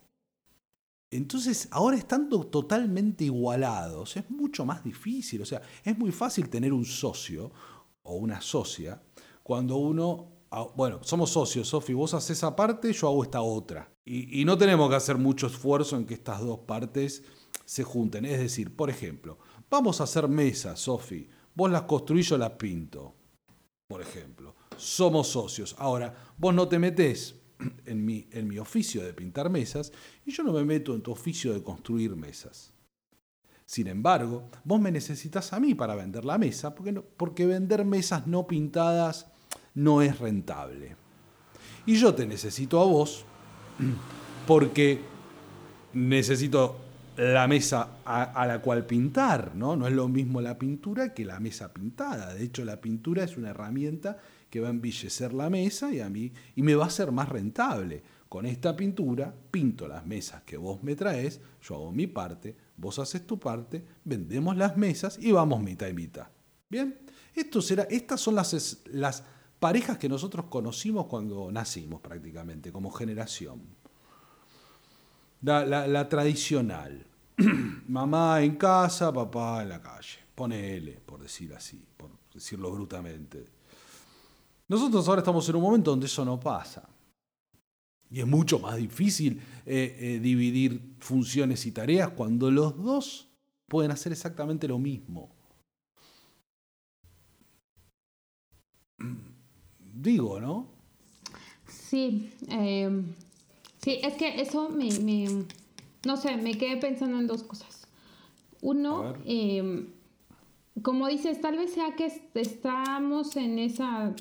Entonces, ahora estando totalmente igualados, es mucho más difícil. O sea, es muy fácil tener un socio o una socia cuando uno, ah, bueno, somos socios, Sofi, vos haces esa parte, yo hago esta otra. Y, y no tenemos que hacer mucho esfuerzo en que estas dos partes se junten. Es decir, por ejemplo, vamos a hacer mesas, Sofi, vos las construís, yo las pinto. Por ejemplo, somos socios. Ahora, vos no te metés en mi, en mi oficio de pintar mesas y yo no me meto en tu oficio de construir mesas. Sin embargo, vos me necesitas a mí para vender la mesa, porque, porque vender mesas no pintadas no es rentable. Y yo te necesito a vos porque necesito la mesa a, a, la cual pintar, ¿no? No es lo mismo la pintura que la mesa pintada. De hecho, la pintura es una herramienta que va a embellecer la mesa y a mí y me va a ser más rentable. Con esta pintura pinto las mesas que vos me traes, yo hago mi parte, vos haces tu parte, vendemos las mesas y vamos mitad y mitad. Bien, estas son las, las parejas que nosotros conocimos cuando nacimos prácticamente, como generación. La, la, tradicional. Mamá en casa, papá en la calle. Ponele, por decir así, por decirlo brutamente. Nosotros ahora estamos en un momento donde eso no pasa. Y es mucho más difícil eh, eh, dividir funciones y tareas cuando los dos pueden hacer exactamente lo mismo. Digo, ¿no? Sí, em, sí, es que eso me, no sé, me quedé pensando en dos cosas. Uno, em, como dices, tal vez sea que estamos en esa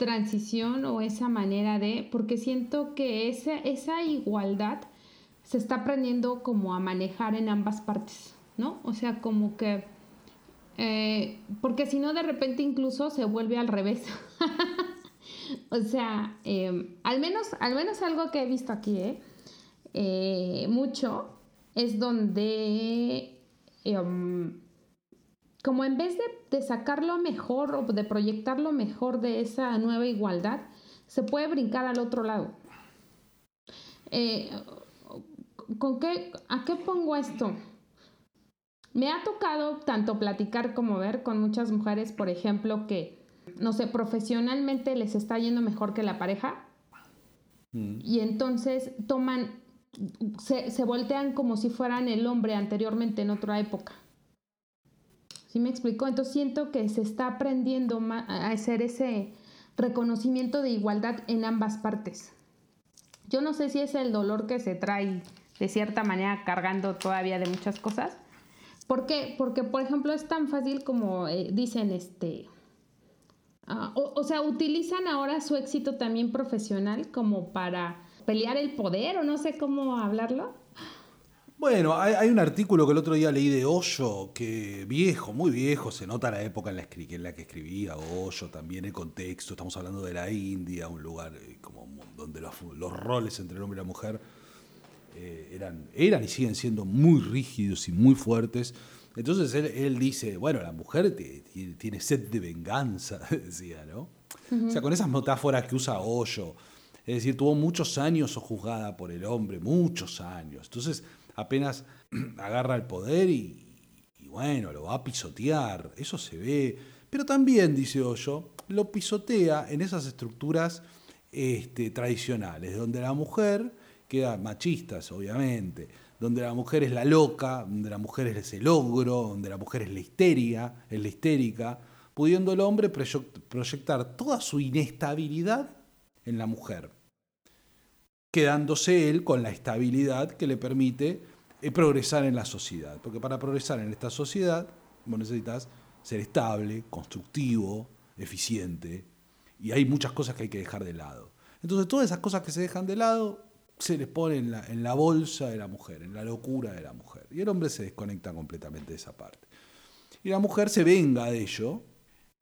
transición o esa manera de, porque siento que esa, esa igualdad se está aprendiendo como a manejar en ambas partes, ¿no? O sea, como que, eh, porque si no de repente incluso se vuelve al revés. o sea, em, al, menos, al menos algo que he visto aquí, ¿eh? Eh, mucho, es donde em, como en vez de, sacar lo mejor o de proyectar lo mejor de esa nueva igualdad, se puede brincar al otro lado. Eh, ¿con qué, ¿A qué pongo esto? Me ha tocado tanto platicar como ver con muchas mujeres, por ejemplo, que, no sé, profesionalmente les está yendo mejor que la pareja. Mm. Y entonces toman, se, se voltean como si fueran el hombre anteriormente en otra época. ¿Sí me explicó? Entonces siento que se está aprendiendo a hacer ese reconocimiento de igualdad en ambas partes. Yo no sé si es el dolor que se trae de cierta manera cargando todavía de muchas cosas. ¿Por qué? Porque, por ejemplo, es tan fácil como eh, dicen, este, ah, o, sea, utilizan ahora su éxito también profesional como para pelear el poder o no sé cómo hablarlo. Bueno, hay, un artículo que el otro día leí de Hoyo, que viejo, muy viejo, se nota la época en la, en la que escribía Hoyo, también el contexto, estamos hablando de la India, un lugar eh, como donde los, roles entre el hombre y la mujer eh, eran, eran y siguen siendo muy rígidos y muy fuertes. Entonces él, dice, bueno, la mujer tiene sed de venganza, decía, ¿no? O sea, con esas metáforas que usa Hoyo, es decir, tuvo muchos años juzgada por el hombre, muchos años. Entonces, apenas agarra el poder y, bueno, lo va a pisotear, eso se ve. Pero también, dice Hoyo, lo pisotea en esas estructuras este, tradicionales, donde la mujer queda machistas, obviamente, donde la mujer es la loca, donde la mujer es el ogro, donde la mujer es la histeria, es la histérica, pudiendo el hombre proyectar toda su inestabilidad en la mujer, quedándose él con la estabilidad que le permite eh, progresar en la sociedad. Porque para progresar en esta sociedad, vos necesitas ser estable, constructivo, eficiente, y hay muchas cosas que hay que dejar de lado. Entonces todas esas cosas que se dejan de lado se les pone en la, bolsa de la mujer, en la locura de la mujer. Y el hombre se desconecta completamente de esa parte. Y la mujer se venga de ello,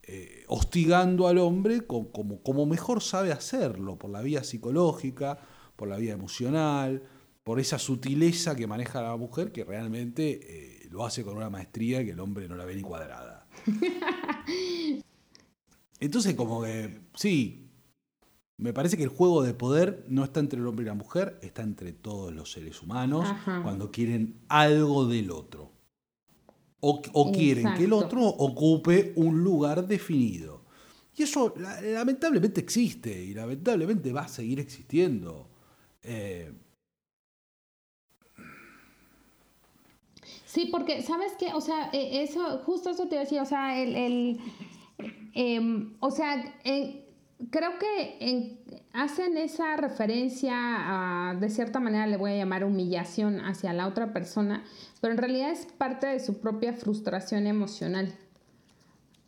eh, hostigando al hombre como, mejor sabe hacerlo, por la vía psicológica, por la vía emocional, por esa sutileza que maneja la mujer que realmente eh, lo hace con una maestría que el hombre no la ve ni cuadrada. Entonces como que, sí, me parece que el juego de poder no está entre el hombre y la mujer, está entre todos los seres humanos cuando quieren algo del otro o, quieren que el otro ocupe un lugar definido. Y eso lamentablemente existe y lamentablemente va a seguir existiendo. Eh, sí, porque, ¿sabes qué? O sea, e, eso, justo eso te decía, o sea, el, em, o sea, creo que hacen esa referencia a, de cierta manera le voy a llamar humillación hacia la otra persona, pero en realidad es parte de su propia frustración emocional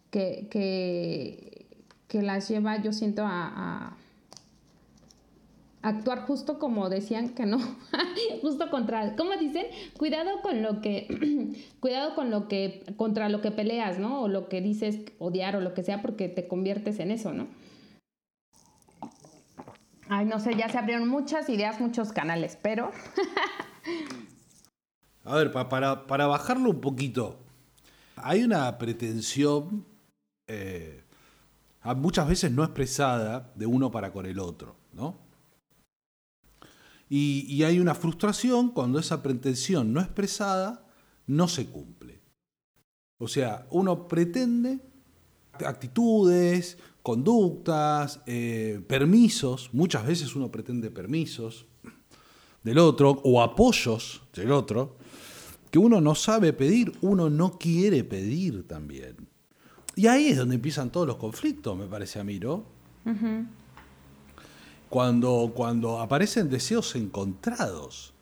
que, que, las lleva, yo siento, a, actuar justo como decían que no, justo contra, ¿cómo dicen? Cuidado con lo que, cuidado con lo que, contra lo que peleas, ¿no? O lo que dices odiar o lo que sea porque te conviertes en eso, ¿no? Ay, no sé, ya se abrieron muchas ideas, muchos canales, pero... A ver, para, para, bajarlo un poquito, hay una pretensión eh, muchas veces no expresada de uno para con el otro, ¿no? Y, hay una frustración cuando esa pretensión no expresada no se cumple. O sea, uno pretende actitudes, conductas, eh, permisos, muchas veces uno pretende permisos del otro o apoyos del otro, que uno no sabe pedir, uno no quiere pedir también. Y ahí es donde empiezan todos los conflictos, me parece a mí, ¿no? Cuando, cuando aparecen deseos encontrados.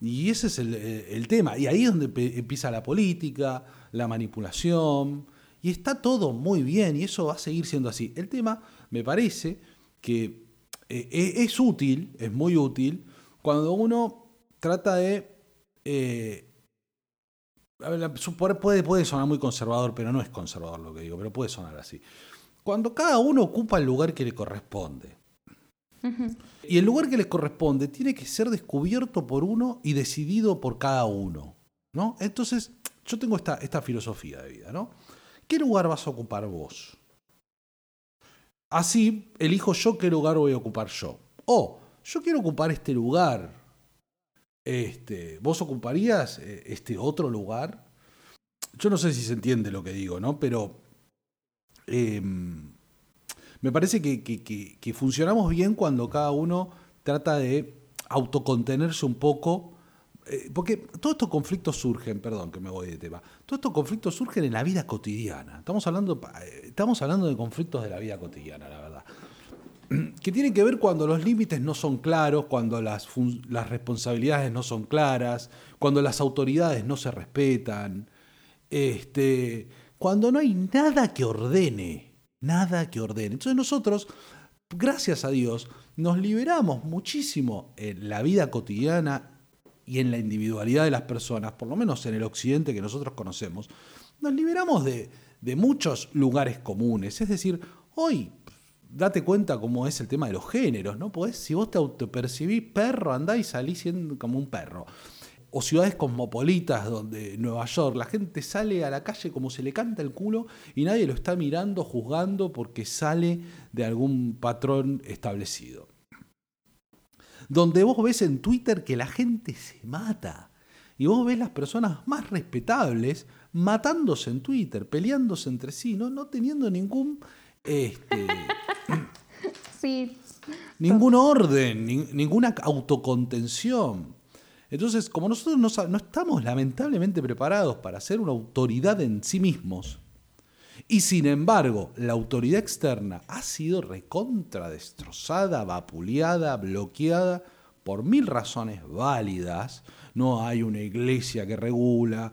Y ese es el, el, tema. Y ahí es donde empieza la política, la manipulación, y está todo muy bien y eso va a seguir siendo así. El tema me parece que eh, e-, es útil, es muy útil, cuando uno trata de... Eh, puede, puede sonar muy conservador, pero no es conservador lo que digo, pero puede sonar así. Cuando cada uno ocupa el lugar que le corresponde. Y el lugar que le corresponde tiene que ser descubierto por uno y decidido por cada uno. ¿no? Entonces, yo tengo esta, esta filosofía de vida, ¿no? ¿Qué lugar vas a ocupar vos? Así elijo yo qué lugar voy a ocupar yo. O yo quiero ocupar este lugar. Este, ¿Vos ocuparías eh, este otro lugar? Yo no sé si se entiende lo que digo, ¿no? Pero em, me parece que funcionamos bien cuando cada uno trata de autocontenerse un poco eh, porque todos estos conflictos surgen, perdón que me voy de tema, todos estos conflictos surgen en la vida cotidiana. Estamos hablando, eh, estamos hablando de conflictos de la vida cotidiana, la verdad. Que tienen que ver cuando los límites no son claros, cuando las, las responsabilidades no son claras, cuando las autoridades no se respetan, este, cuando no hay nada que ordene, nada que ordene. Entonces nosotros, gracias a Dios, nos liberamos muchísimo en la vida cotidiana y en la individualidad de las personas, por lo menos en el occidente que nosotros conocemos, nos liberamos de, muchos lugares comunes. Es decir, hoy date cuenta cómo es el tema de los géneros, ¿no? Podés, si vos te autopercibís perro, andá y salís siendo como un perro. O ciudades cosmopolitas donde Nueva York, la gente sale a la calle como se le canta el culo y nadie lo está mirando, juzgando porque sale de algún patrón establecido donde vos ves en Twitter que la gente se mata. Y vos ves las personas más respetables matándose en Twitter, peleándose entre sí, no, no teniendo ningún... Este, sí. Ningún orden, ninguna autocontención. Entonces, como nosotros no, estamos lamentablemente preparados para ser una autoridad en sí mismos, Y sin embargo, la autoridad externa ha sido recontra destrozada, vapuleada, bloqueada por mil razones válidas. No hay una iglesia que regula,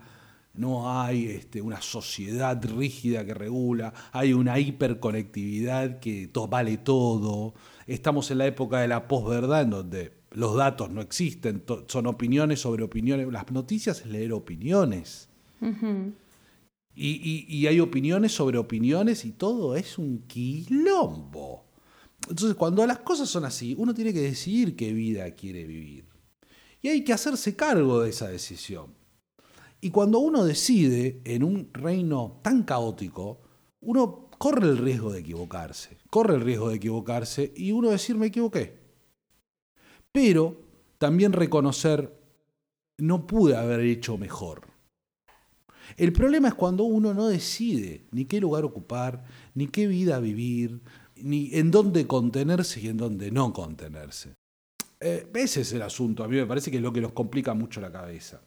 no hay este, una sociedad rígida que regula, hay una hiperconectividad que vale todo. Estamos en la época de la posverdad en donde los datos no existen, son opiniones sobre opiniones. Las noticias es leer opiniones. y, hay opiniones sobre opiniones y todo es un quilombo. Entonces, cuando las cosas son así, uno tiene que decidir qué vida quiere vivir. Y hay que hacerse cargo de esa decisión. Y cuando uno decide en un reino tan caótico, uno corre el riesgo de equivocarse. Corre el riesgo de equivocarse y uno decir me equivoqué. Pero también reconocer no pude haber hecho mejor. El problema es cuando uno no decide ni qué lugar ocupar, ni qué vida vivir, ni en dónde contenerse y en dónde no contenerse. Eh, ese es el asunto, a mí me parece que es lo que nos complica mucho la cabeza.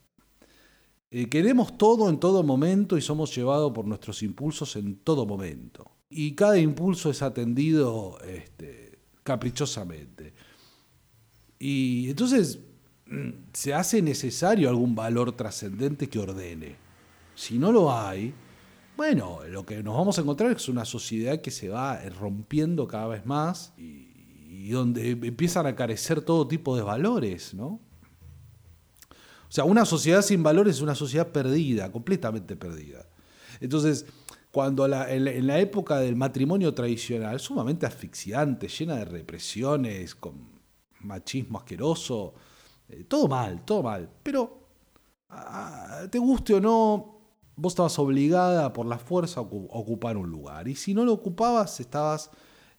Eh, queremos todo en todo momento y somos llevados por nuestros impulsos en todo momento. Y cada impulso es atendido este, caprichosamente. Y entonces mm, se hace necesario algún valor trascendente que ordene. Si no lo hay, bueno, lo que nos vamos a encontrar es una sociedad que se va rompiendo cada vez más y, donde empiezan a carecer todo tipo de valores, ¿no? O sea, una sociedad sin valores es una sociedad perdida, completamente perdida. Entonces, cuando en, la, época del matrimonio tradicional, sumamente asfixiante, llena de represiones, con machismo asqueroso, eh, todo mal, todo mal. Pero, te guste o no, vos estabas obligada por la fuerza a ocupar un lugar. Y si no lo ocupabas, estabas,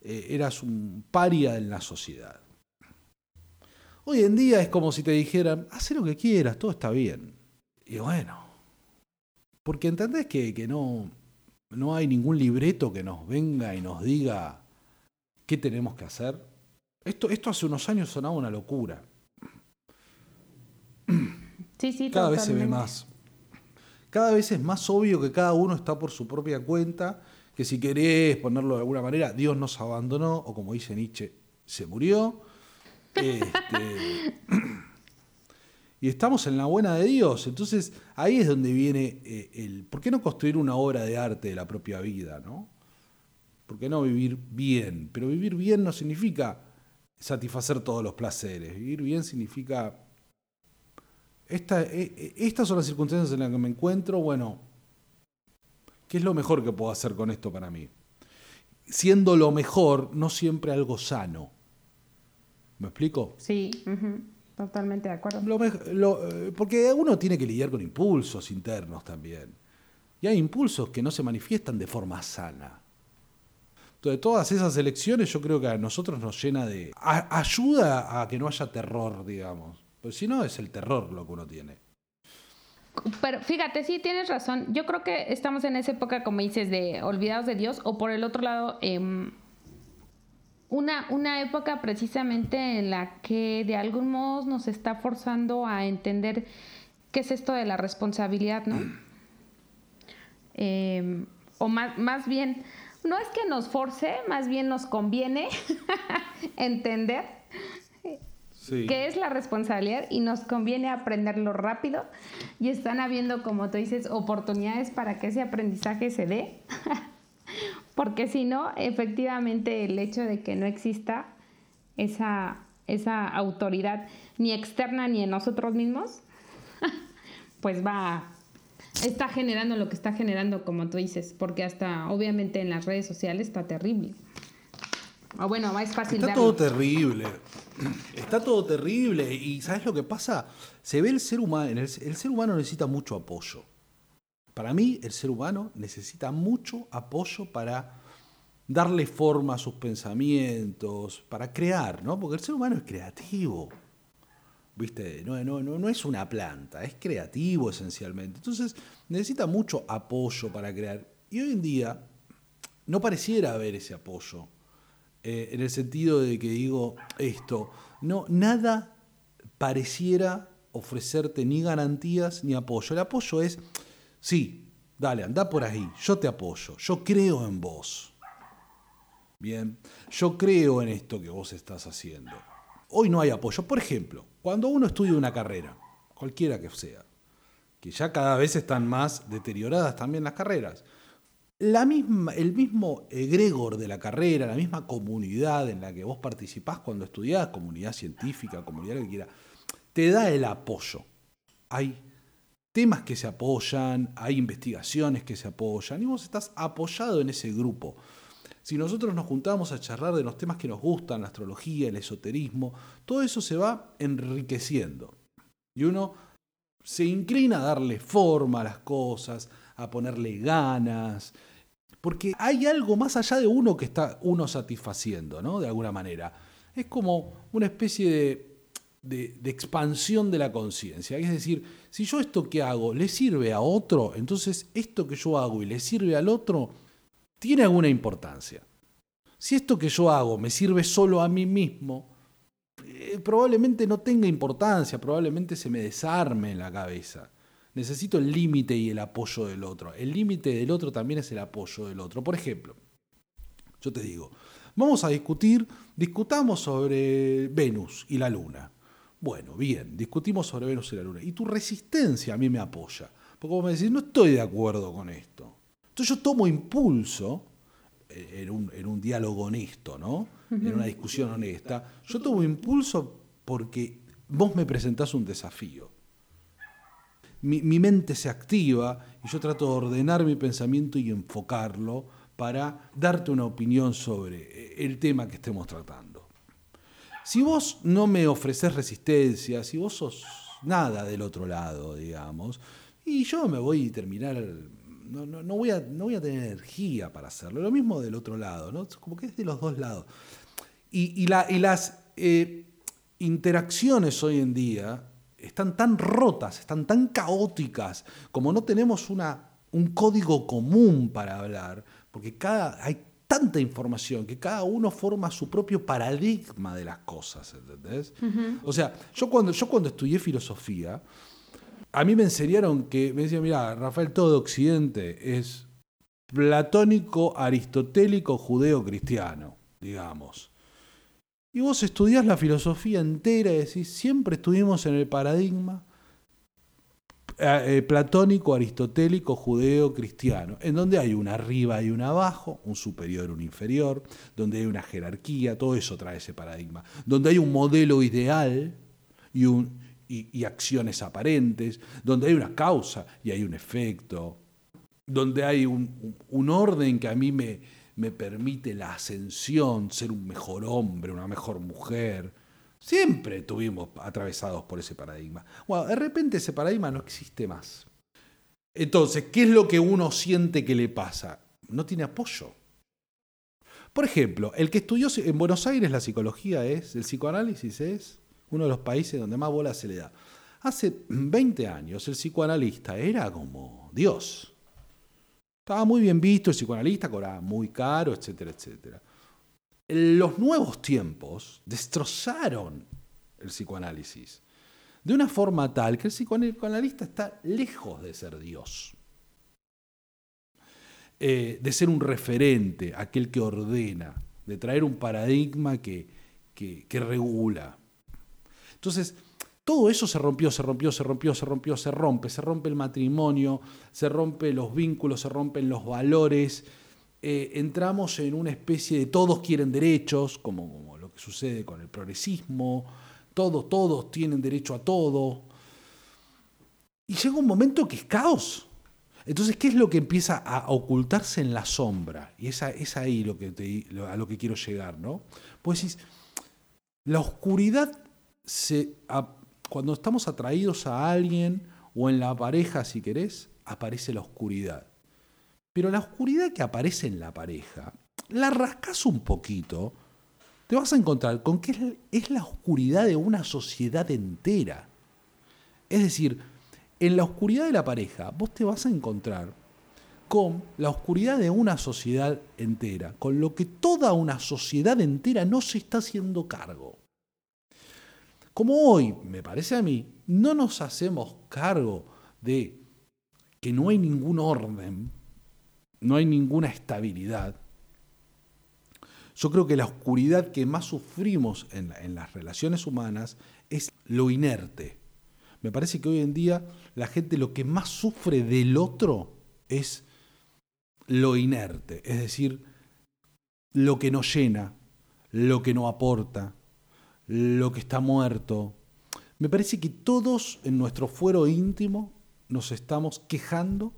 eh, eras un paria en la sociedad. Hoy en día es como si te dijeran, haz lo que quieras, todo está bien. Y bueno, porque entendés que, que no, no hay ningún libreto que nos venga y nos diga qué tenemos que hacer. Esto, esto hace unos años sonaba una locura. Sí, sí, Cada vez se ve más cada vez es más obvio que cada uno está por su propia cuenta, que si querés ponerlo de alguna manera, Dios nos abandonó, o como dice Nietzsche, se murió. Este, y estamos en la buena de Dios. Entonces ahí es donde viene eh, el... ¿Por qué no construir una obra de arte de la propia vida? ¿no? ¿Por qué no vivir bien? Pero vivir bien no significa satisfacer todos los placeres. Vivir bien significa esta, e, e, estas son las circunstancias en las que me encuentro, bueno, ¿qué es lo mejor que puedo hacer con esto para mí? Siendo lo mejor, no siempre algo sano. ¿Me explico? Sí, totalmente de acuerdo. Eh, porque uno tiene que lidiar con impulsos internos también. Y hay impulsos que no se manifiestan de forma sana. Entonces, todas esas elecciones yo creo que a nosotros nos llena de... ayuda a que no haya terror, digamos. Pues si no, es el terror lo que uno tiene. Pero fíjate, sí, tienes razón. Yo creo que estamos en esa época, como dices, de olvidados de Dios, o por el otro lado, em, una, una época precisamente en la que de algún modo nos está forzando a entender qué es esto de la responsabilidad, ¿no? Em, o más, más bien, no es que nos force, más bien nos conviene entender que es la responsabilidad y nos conviene aprenderlo rápido. Y están habiendo, como tú dices, oportunidades para que ese aprendizaje se dé, porque si no, efectivamente el hecho de que no exista esa, esa autoridad ni externa ni en nosotros mismos, pues va, está generando lo que está generando, como tú dices, porque hasta obviamente en las redes sociales está terrible. O bueno, es fácil Está todo terrible. Está todo terrible. Y ¿sabes lo que pasa? Se ve el ser humano. El, el ser humano necesita mucho apoyo. Para mí, el ser humano necesita mucho apoyo para darle forma a sus pensamientos, para crear, ¿no? Porque el ser humano es creativo. ¿Viste? No, es una planta, es creativo esencialmente. Entonces, necesita mucho apoyo para crear. Y hoy en día no pareciera haber ese apoyo. Eh, en el sentido de que digo esto, no, nada pareciera ofrecerte ni garantías ni apoyo. El apoyo es, sí, Dale, anda por ahí, yo te apoyo, yo creo en vos. Bien, yo creo en esto que vos estás haciendo. Hoy no hay apoyo. Por ejemplo, cuando uno estudia una carrera, cualquiera que sea, que ya cada vez están más deterioradas también las carreras, la misma, el mismo egregor de la carrera, la misma comunidad en la que vos participás cuando estudiás, comunidad científica, comunidad que quiera, te da el apoyo. Hay temas que se apoyan, hay investigaciones que se apoyan, y vos estás apoyado en ese grupo. Si nosotros nos juntamos a charlar de los temas que nos gustan, la astrología, el esoterismo, todo eso se va enriqueciendo. Y uno se inclina a darle forma a las cosas, a ponerle ganas, porque hay algo más allá de uno que está uno satisfaciendo, ¿no? De alguna manera. Es como una especie de, de expansión de la conciencia. Es decir, si yo esto que hago le sirve a otro, entonces esto que yo hago y le sirve al otro, tiene alguna importancia. Si esto que yo hago me sirve solo a mí mismo, eh, probablemente no tenga importancia, probablemente se me desarme en la cabeza. Necesito el límite y el apoyo del otro. El límite del otro también es el apoyo del otro. Por ejemplo, yo te digo, vamos a discutir, discutamos sobre Venus y la Luna. Bueno, bien, discutimos sobre Venus y la Luna. Y tu resistencia a mí me apoya. Porque vos me decís, no estoy de acuerdo con esto. Entonces yo tomo impulso eh, en un, diálogo honesto, ¿no? En una discusión honesta. Yo tomo impulso porque vos me presentás un desafío. Mi, mi, mente se activa y yo trato de ordenar mi pensamiento y enfocarlo para darte una opinión sobre eh, el tema que estemos tratando. Si vos no me ofreces resistencia, si vos sos nada del otro lado, digamos, y yo me voy a terminar no, no, voy a, no voy a tener energía para hacerlo. Lo mismo del otro lado, ¿no? Como que es de los dos lados. Y, las eh, interacciones hoy en día están tan rotas, están tan caóticas, como no tenemos una, un código común para hablar, porque cada, hay tanta información que cada uno forma su propio paradigma de las cosas, ¿entendés? O sea, yo cuando, yo cuando estudié filosofía, a mí me enseñaron que, me decían, mira, Rafael, todo Occidente es platónico, aristotélico, judeo-cristiano, digamos. Y vos estudiás la filosofía entera y decís, siempre estuvimos en el paradigma eh, eh, platónico, aristotélico, judeo, cristiano, en donde hay un arriba y un abajo, un superior un inferior, donde hay una jerarquía, todo eso trae ese paradigma, donde hay un modelo ideal y un, y, acciones aparentes, donde hay una causa y hay un efecto, donde hay un, orden que a mí me, me permite la ascensión, ser un mejor hombre, una mejor mujer. Siempre estuvimos atravesados por ese paradigma. Bueno, de repente ese paradigma no existe más. Entonces, ¿qué es lo que uno siente que le pasa? No tiene apoyo. Por ejemplo, el que estudió en Buenos Aires la psicología es, el psicoanálisis es uno de los países donde más bola se le da. Hace 20 años el psicoanalista era como Dios. Estaba muy bien visto el psicoanalista, cobraba muy caro, etcétera, etcétera. Los nuevos tiempos destrozaron el psicoanálisis de una forma tal que el psicoanalista está lejos de ser Dios, eh, de ser un referente, aquel que ordena, de traer un paradigma que, que regula. Entonces, todo eso se rompió, se rompió, se rompió, se rompió, se rompe, se rompe el matrimonio, se rompe los vínculos, se rompen los valores. Eh, entramos en una especie de todos quieren derechos, como, como, lo que sucede con el progresismo, todos, todos tienen derecho a todo. Y llega un momento que es caos. Entonces, ¿qué es lo que empieza a ocultarse en la sombra? Y es, es ahí lo que a lo que quiero llegar, ¿no? Pues decís, la oscuridad cuando estamos atraídos a alguien o en la pareja, si querés, aparece la oscuridad. Pero la oscuridad que aparece en la pareja, la rascas un poquito, te vas a encontrar con que es la oscuridad de una sociedad entera. Es decir, en la oscuridad de la pareja, vos te vas a encontrar con la oscuridad de una sociedad entera, con lo que toda una sociedad entera no se está haciendo cargo. Como hoy, me parece a mí, no nos hacemos cargo de que no hay ningún orden, no hay ninguna estabilidad, yo creo que la oscuridad que más sufrimos en, las relaciones humanas es lo inerte. Me parece que hoy en día la gente lo que más sufre del otro es lo inerte, es decir, lo que no llena, lo que no aporta, lo que está muerto. Me parece que todos en nuestro fuero íntimo nos estamos quejando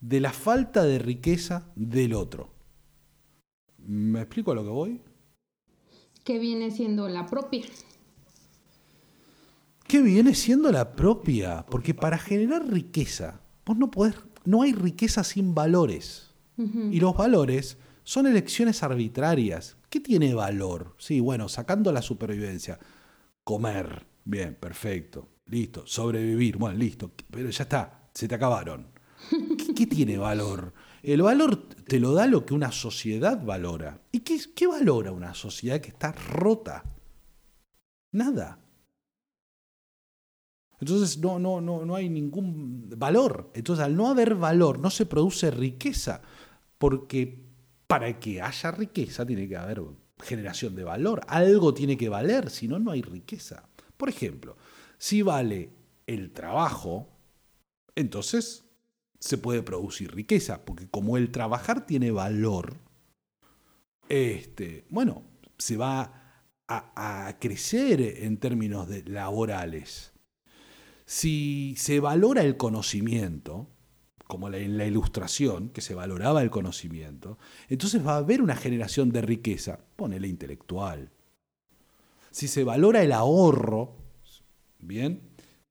de la falta de riqueza del otro. ¿Me explico a lo que voy? ¿Qué viene siendo la propia? ¿Qué viene siendo la propia? Porque para generar riqueza, vos no podés, no hay riqueza sin valores. Y los valores son elecciones arbitrarias. ¿Qué tiene valor? Sí, bueno, sacando la supervivencia. Comer. Bien, perfecto. Listo. Sobrevivir. Bueno, listo. Pero ya está. Se te acabaron. ¿Qué, tiene valor? El valor te lo da lo que una sociedad valora. ¿Y qué, qué valora una sociedad que está rota? Nada. Entonces no, no, no, no hay ningún valor. Entonces al no haber valor no se produce riqueza, porque para que haya riqueza tiene que haber generación de valor. Algo tiene que valer, si no, no hay riqueza. Por ejemplo, si vale el trabajo, entonces se puede producir riqueza, porque como el trabajar tiene valor, este, bueno, se va a, a crecer en términos de laborales. Si se valora el conocimiento, como en la ilustración, que se valoraba el conocimiento, entonces va a haber una generación de riqueza, ponele intelectual. Si se valora el ahorro, ¿bien?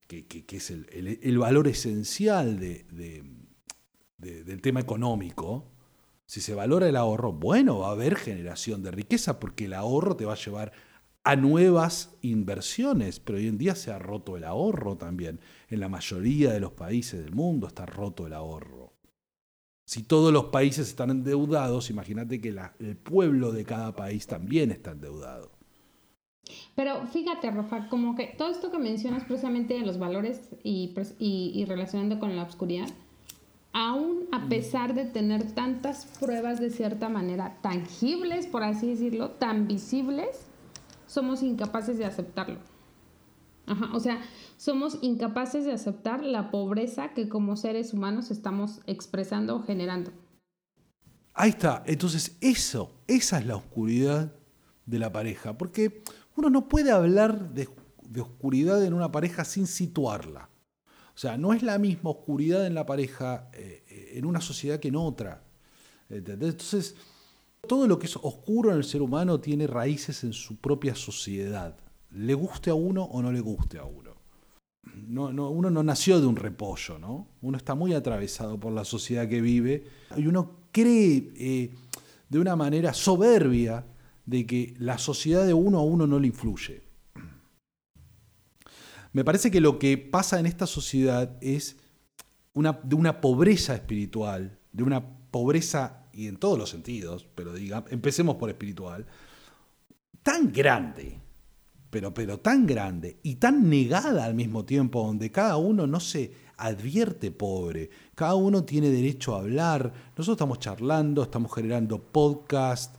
Que, es el, valor esencial del tema económico, si se valora el ahorro, bueno, va a haber generación de riqueza porque el ahorro te va a llevar a nuevas inversiones, pero hoy en día se ha roto el ahorro también. En la mayoría de los países del mundo está roto el ahorro. Si todos los países están endeudados, imagínate que el pueblo de cada país también está endeudado. Pero fíjate, Rafa, como que todo esto que mencionas precisamente de los valores y, y relacionando con la oscuridad, aún a pesar de tener tantas pruebas de cierta manera tangibles, por así decirlo, tan visibles, somos incapaces de aceptarlo. O sea, somos incapaces de aceptar la pobreza que como seres humanos estamos expresando o generando. Ahí está, entonces eso, esa es la oscuridad de la pareja, porque uno no puede hablar de, oscuridad en una pareja sin situarla. O sea, no es la misma oscuridad en la pareja eh, en una sociedad que en otra. Entonces, todo lo que es oscuro en el ser humano tiene raíces en su propia sociedad, le guste a uno o no le guste a uno. No, uno no nació de un repollo, ¿no? Uno está muy atravesado por la sociedad que vive y uno cree eh, de una manera soberbia de que la sociedad de uno a uno no le influye. Me parece que lo que pasa en esta sociedad es una, de una pobreza espiritual, de una pobreza y en todos los sentidos, pero diga, empecemos por espiritual, tan grande, pero, pero tan grande y tan negada al mismo tiempo, donde cada uno no se advierte pobre, cada uno tiene derecho a hablar, nosotros estamos charlando, estamos generando podcast,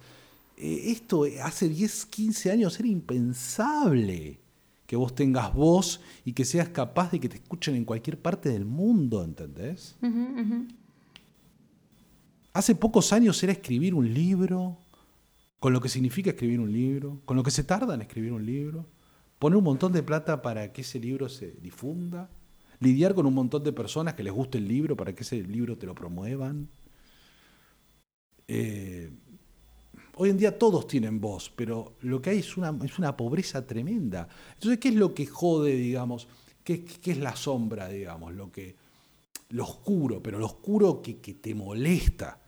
eh, esto hace 10, 15 años era impensable que vos tengas voz y que seas capaz de que te escuchen en cualquier parte del mundo, ¿entendés? Hace pocos años era escribir un libro, con lo que significa escribir un libro, con lo que se tarda en escribir un libro, poner un montón de plata para que ese libro se difunda, lidiar con un montón de personas que les guste el libro para que ese libro te lo promuevan. Eh, hoy en día todos tienen voz, pero lo que hay es una, es una pobreza tremenda. Entonces, ¿qué es lo que jode, digamos? ¿Qué, qué es la sombra, digamos? Lo, que, lo oscuro, pero lo oscuro que, que te molesta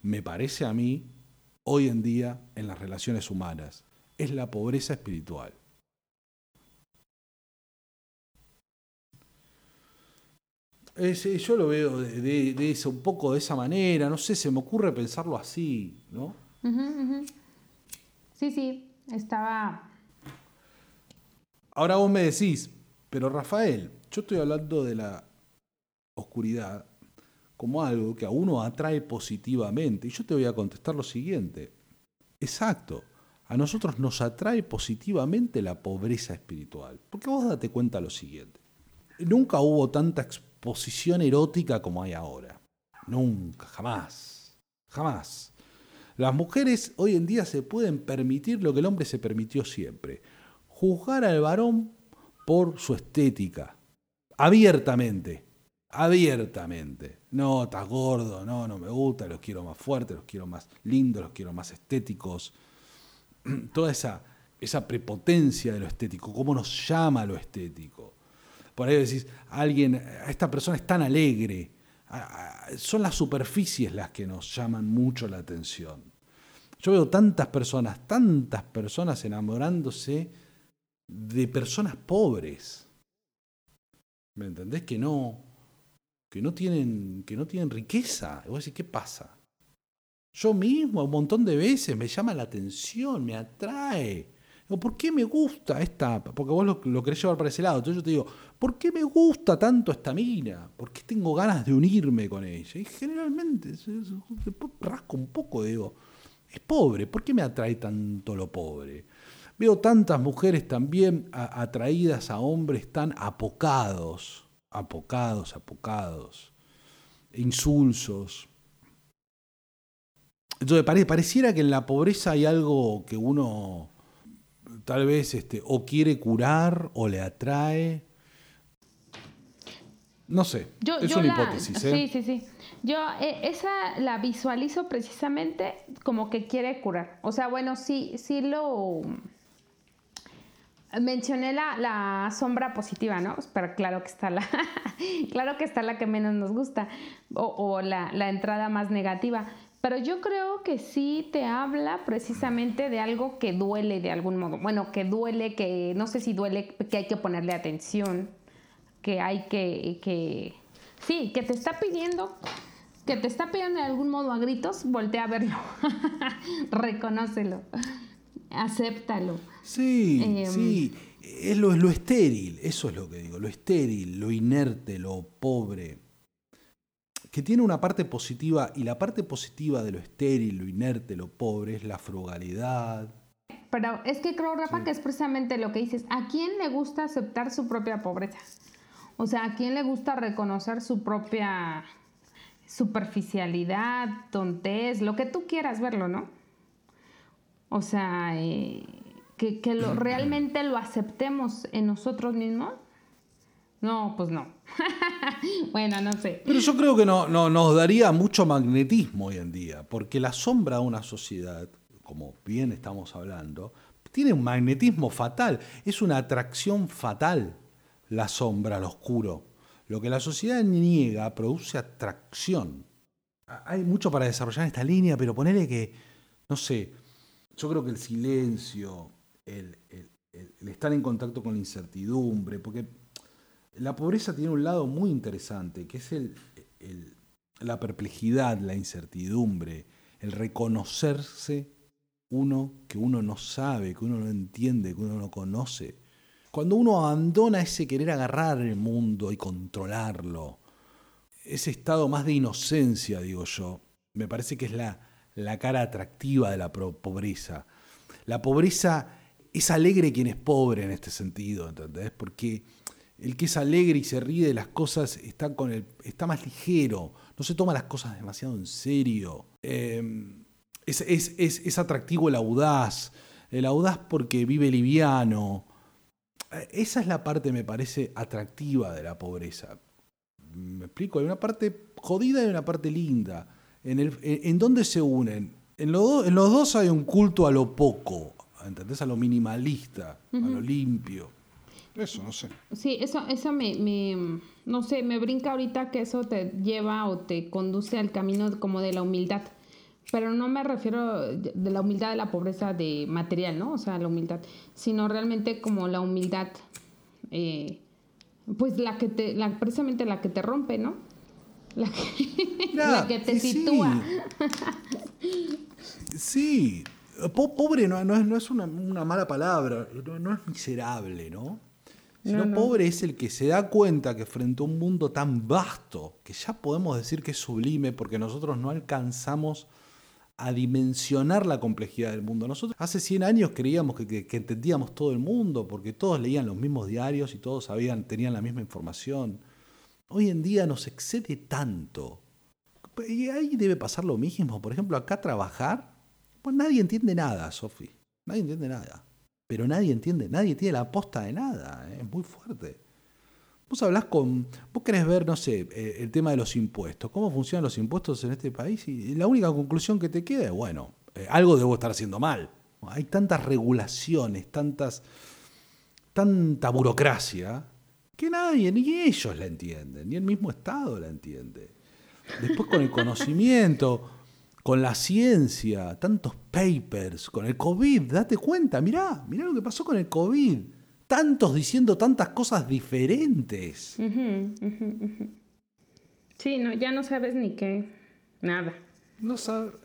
me parece a mí, hoy en día en las relaciones humanas, es la pobreza espiritual. yo lo veo de, un poco de esa manera, no sé, se me ocurre pensarlo así, ¿no? Sí, sí, estaba... Ahora vos me decís, pero Rafael, yo estoy hablando de la oscuridad como algo que a uno atrae positivamente. Y yo te voy a contestar lo siguiente. Exacto. A nosotros nos atrae positivamente la pobreza espiritual. Porque vos date cuenta lo siguiente. Nunca hubo tanta exposición erótica como hay ahora. Nunca, jamás. Jamás. Las mujeres hoy en día se pueden permitir lo que el hombre se permitió siempre. Juzgar al varón por su estética. Abiertamente. Abiertamente. No, estás gordo, no, no me gusta, los quiero más fuertes, los quiero más lindos, los quiero más estéticos. Toda esa, esa prepotencia de lo estético, cómo nos llama lo estético. Por ahí decís, alguien, esta persona es tan alegre, son las superficies las que nos llaman mucho la atención. Yo veo tantas personas, tantas personas enamorándose de personas pobres. ¿Me entendés? Que no, que no tienen, que no tienen riqueza. Y vos decís, ¿qué pasa? Yo mismo un montón de veces me llama la atención, me atrae. ¿por qué me gusta esta? Porque vos lo, querés llevar para ese lado. Entonces yo te digo, ¿por qué me gusta tanto esta mina? ¿Por qué tengo ganas de unirme con ella? Y generalmente, rasco un poco, digo, es pobre. ¿Por qué me atrae tanto lo pobre? Veo tantas mujeres también atraídas a hombres tan apocados, apocados, apocados, insulsos. Entonces pareciera que en la pobreza hay algo que uno tal vez este, o quiere curar o le atrae. No sé, es una hipótesis. ¿eh? Sí, sí, sí. Yo eh, esa la visualizo precisamente como que quiere curar. O sea, bueno, sí, sí lo... Mencioné la, sombra positiva, ¿no? Pero claro que está la, claro que está la que menos nos gusta o, o la, la entrada más negativa. Pero yo creo que sí te habla precisamente de algo que duele de algún modo. Bueno, que duele, que no sé si duele, que hay que ponerle atención, que hay que, que sí, que te está pidiendo, que te está pidiendo de algún modo a gritos, voltea a verlo, reconócelo, acéptalo. Sí, em, sí, es lo, es lo estéril, eso es lo que digo, lo estéril, lo inerte, lo pobre que tiene una parte positiva y la parte positiva de lo estéril, lo inerte, lo pobre es la frugalidad. Pero es que creo, Rafa, que es precisamente lo que dices. ¿A quién le gusta aceptar su propia pobreza? O sea, ¿a quién le gusta reconocer su propia superficialidad, tontez, lo que tú quieras verlo, ¿no? O sea, eh, que, realmente lo aceptemos en nosotros mismos no, pues no. bueno, no sé. Pero yo creo que no, no, nos daría mucho magnetismo hoy en día, porque la sombra de una sociedad, como bien estamos hablando, tiene un magnetismo fatal, es una atracción fatal la sombra, lo oscuro. Lo que la sociedad niega produce atracción. Hay mucho para desarrollar esta línea, pero ponele que, no sé, yo creo que el silencio, el, estar en contacto con la incertidumbre, porque la pobreza tiene un lado muy interesante, que es el, la perplejidad, la incertidumbre, el reconocerse uno que uno no sabe, que uno no entiende, que uno no conoce. Cuando uno abandona ese querer agarrar el mundo y controlarlo, ese estado más de inocencia, digo yo, me parece que es la, la cara atractiva de la pobreza. La pobreza es alegre quien es pobre en este sentido, ¿entendés? Porque el que es alegre y se ríe de las cosas está, con está más ligero, no se toma las cosas demasiado en serio. Em, es, atractivo el audaz, el audaz porque vive liviano. Esa es la parte, me parece, atractiva de la pobreza. ¿Me explico? Hay una parte jodida y una parte linda. ¿En, el, en, dónde se unen? En, en, los dos hay un culto a lo poco, ¿entendés? A lo minimalista, a lo limpio. Eso, no sé. Sí, eso, eso me, no sé, me brinca ahorita que eso te lleva o te conduce al camino como de la humildad. Pero no me refiero de la humildad de la pobreza de material, ¿no? O sea, la humildad, sino realmente como la humildad, eh, pues la que te, la, precisamente la que te rompe, ¿no? La que, la que te sitúa. Sí. Pobre no, no, es, no es una, una, mala palabra, no, no es miserable, ¿no? Sino pobre es el que se da cuenta que frente a un mundo tan vasto, que ya podemos decir que es sublime porque nosotros no alcanzamos a dimensionar la complejidad del mundo. Nosotros hace 100 años creíamos que, entendíamos todo el mundo porque todos leían los mismos diarios y todos sabían, tenían la misma información. Hoy en día nos excede tanto. Y ahí debe pasar lo mismo. Por ejemplo, acá trabajar, pues nadie entiende nada, Sofi. Nadie entiende nada pero nadie entiende, nadie tiene la posta de nada, ¿eh? es muy fuerte. Vos hablás con, vos querés ver, no sé, eh, el tema de los impuestos, cómo funcionan los impuestos en este país y la única conclusión que te queda es, bueno, eh, algo debo estar haciendo mal. Hay tantas regulaciones, tantas, tanta burocracia, que nadie, ni ellos la entienden, ni el mismo Estado la entiende. Después con el conocimiento, con la ciencia, tantos papers, con el COVID, date cuenta, mirá, mirá lo que pasó con el COVID. Tantos diciendo tantas cosas diferentes. Sí, no, ya no sabes ni qué, nada. No,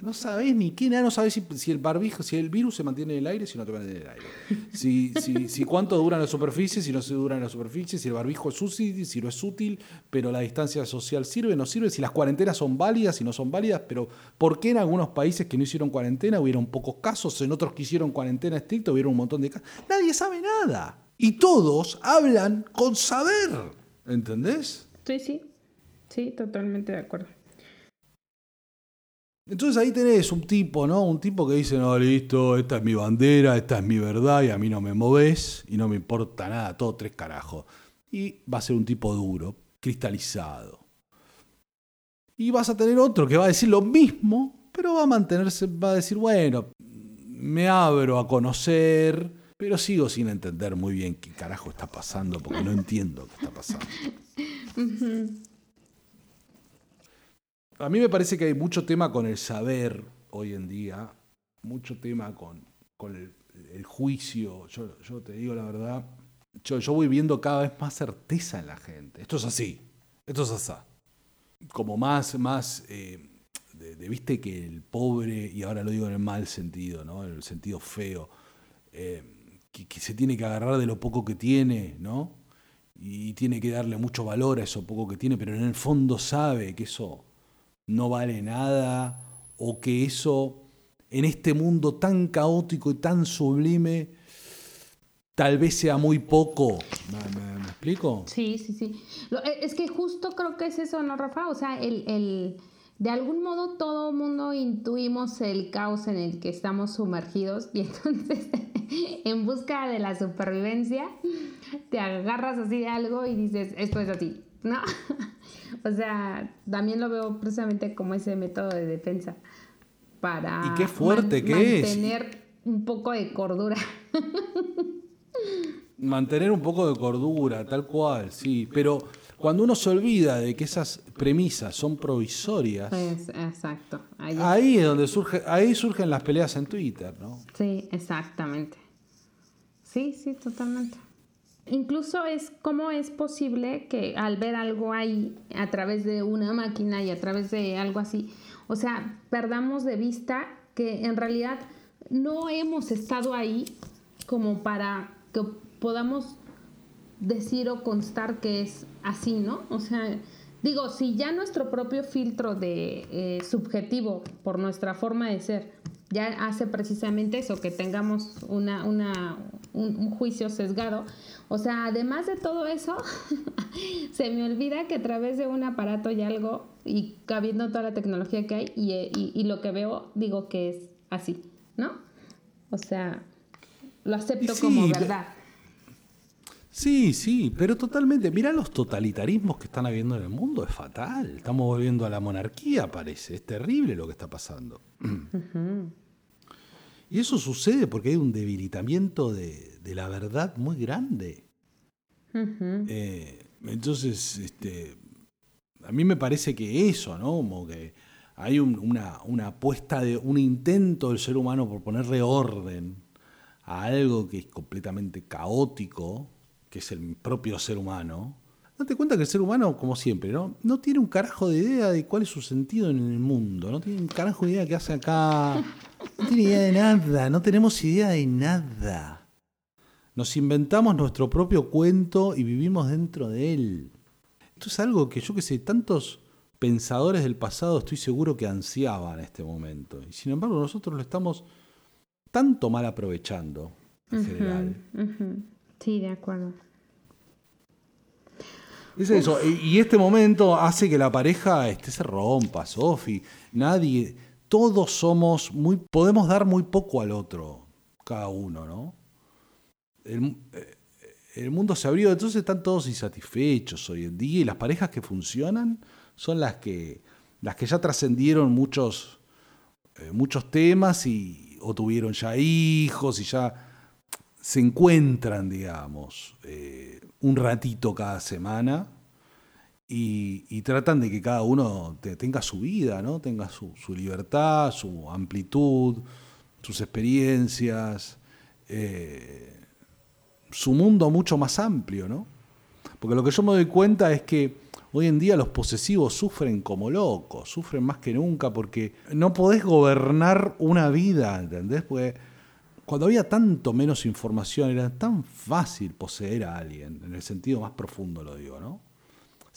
no sabes ni qué, nada, no sabes si, el barbijo, si el virus se mantiene en el aire, si no te mantiene en el aire. Si, si, si cuánto dura en la superficie, si no se dura en la superficie, si el barbijo es útil, si no es útil, pero la distancia social sirve, no sirve, si las cuarentenas son válidas, si no son válidas, pero ¿por qué en algunos países que no hicieron cuarentena hubieron pocos casos, en otros que hicieron cuarentena estricta hubieron un montón de casos? Nadie sabe nada. Y todos hablan con saber, ¿entendés? Sí, sí, sí, totalmente de acuerdo. Entonces ahí tenés un tipo, ¿no? Un tipo que dice, no, listo, esta es mi bandera, esta es mi verdad y a mí no me moves y no me importa nada, todo tres carajos. Y va a ser un tipo duro, cristalizado. Y vas a tener otro que va a decir lo mismo, pero va a mantenerse, va a decir, bueno, me abro a conocer, pero sigo sin entender muy bien qué carajo está pasando, porque no entiendo qué está pasando. A mí me parece que hay mucho tema con el saber hoy en día, mucho tema con, el, juicio. Yo, te digo la verdad, yo, voy viendo cada vez más certeza en la gente. Esto es así, esto es así. Como más, más eh, de, viste que el pobre, y ahora lo digo en el mal sentido, ¿no? en el sentido feo, eh, que, que, se tiene que agarrar de lo poco que tiene, ¿no? Y tiene que darle mucho valor a eso poco que tiene, pero en el fondo sabe que eso no vale nada o que eso en este mundo tan caótico y tan sublime tal vez sea muy poco. ¿Me, explico? Sí, sí, sí. Eh, es que justo creo que es eso, ¿no, Rafa? O sea, el, de algún modo todo mundo intuimos el caos en el que estamos sumergidos y entonces en busca de la supervivencia te agarras así de algo y dices, esto es así, ¿no? O sea, también lo veo precisamente como ese método de defensa para ¿Y qué fuerte que es? mantener un poco de cordura. mantener un poco de cordura, tal cual, sí. Pero cuando uno se olvida de que esas premisas son provisorias, exacto. Ahí, ahí, es donde surge, ahí surgen las peleas en Twitter, ¿no? Sí, exactamente. Sí, sí, totalmente. Incluso es cómo es posible que al ver algo ahí a través de una máquina y a través de algo así, o sea, perdamos de vista que en realidad no hemos estado ahí como para que podamos decir o constar que es así, ¿no? O sea, digo, si ya nuestro propio filtro de eh, subjetivo por nuestra forma de ser ya hace precisamente eso, que tengamos una, una, un, juicio sesgado. O sea, además de todo eso, se me olvida que a través de un aparato y algo, y cabiendo toda la tecnología que hay, y, y, lo que veo, digo que es así, ¿no? O sea, lo acepto como verdad. Sí, sí, pero totalmente. Mira los totalitarismos que están habiendo en el mundo, es fatal. Estamos volviendo a la monarquía, parece. Es terrible lo que está pasando. Y eso sucede porque hay un debilitamiento de, la verdad muy grande. Eh, entonces, este, a mí me parece que eso, ¿no? Como que hay una, una apuesta de un intento del ser humano por ponerle orden a algo que es completamente caótico que es el propio ser humano, date cuenta que el ser humano, como siempre, ¿no? no tiene un carajo de idea de cuál es su sentido en el mundo, no tiene un carajo de idea de qué hace acá, no tiene idea de nada, no tenemos idea de nada. Nos inventamos nuestro propio cuento y vivimos dentro de él. Esto es algo que yo que sé, tantos pensadores del pasado estoy seguro que ansiaban en este momento. Y sin embargo nosotros lo estamos tanto mal aprovechando en general. Sí, de acuerdo. Es eso, y este momento hace que la pareja este, se rompa, Sofi. Nadie, todos somos muy, podemos dar muy poco al otro, cada uno, ¿no? El, eh, el mundo se abrió, entonces están todos insatisfechos hoy en día y las parejas que funcionan son las que, las que ya trascendieron muchos, eh, muchos temas y, o tuvieron ya hijos y ya se encuentran, digamos, eh, un ratito cada semana y, tratan de que cada uno tenga su vida, ¿no? tenga su, libertad, su amplitud, sus experiencias, su mundo mucho más amplio, ¿no? Porque lo que yo me doy cuenta es que hoy en día los posesivos sufren como locos, sufren más que nunca porque no podés gobernar una vida, ¿entendés? Porque cuando había tanto menos información era tan fácil poseer a alguien, en el sentido más profundo lo digo, ¿no?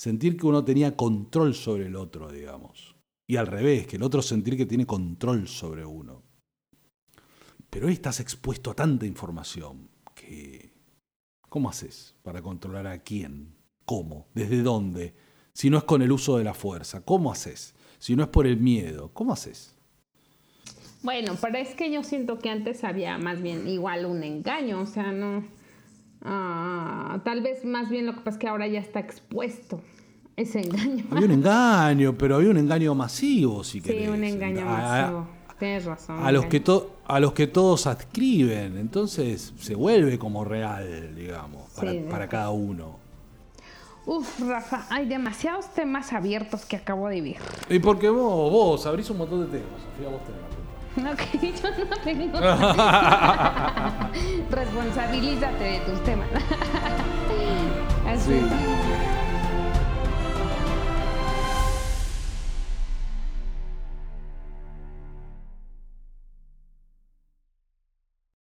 sentir que uno tenía control sobre el otro, digamos. Y al revés, que el otro sentir que tiene control sobre uno. Pero hoy estás expuesto a tanta información que... ¿Cómo haces para controlar a quién? ¿Cómo? ¿Desde dónde? Si no es con el uso de la fuerza, ¿cómo haces? Si no es por el miedo, ¿cómo haces? Bueno, pero es que yo siento que antes había más bien igual un engaño, o sea, no Ah, tal vez más bien lo que pasa es que ahora ya está expuesto ese engaño. Había un engaño, pero había un engaño masivo, si querés. Sí, un engaño masivo. Tienes razón. A los, que a los que todos adscriben, entonces se vuelve como real, digamos, para, cada uno. Uf, Rafa, hay demasiados temas abiertos que acabo de vivir. Y porque vos, vos abrís un montón de temas, Sofía, vos tenés Ok, yo no tengo. Responsabilízate de tus temas. Así.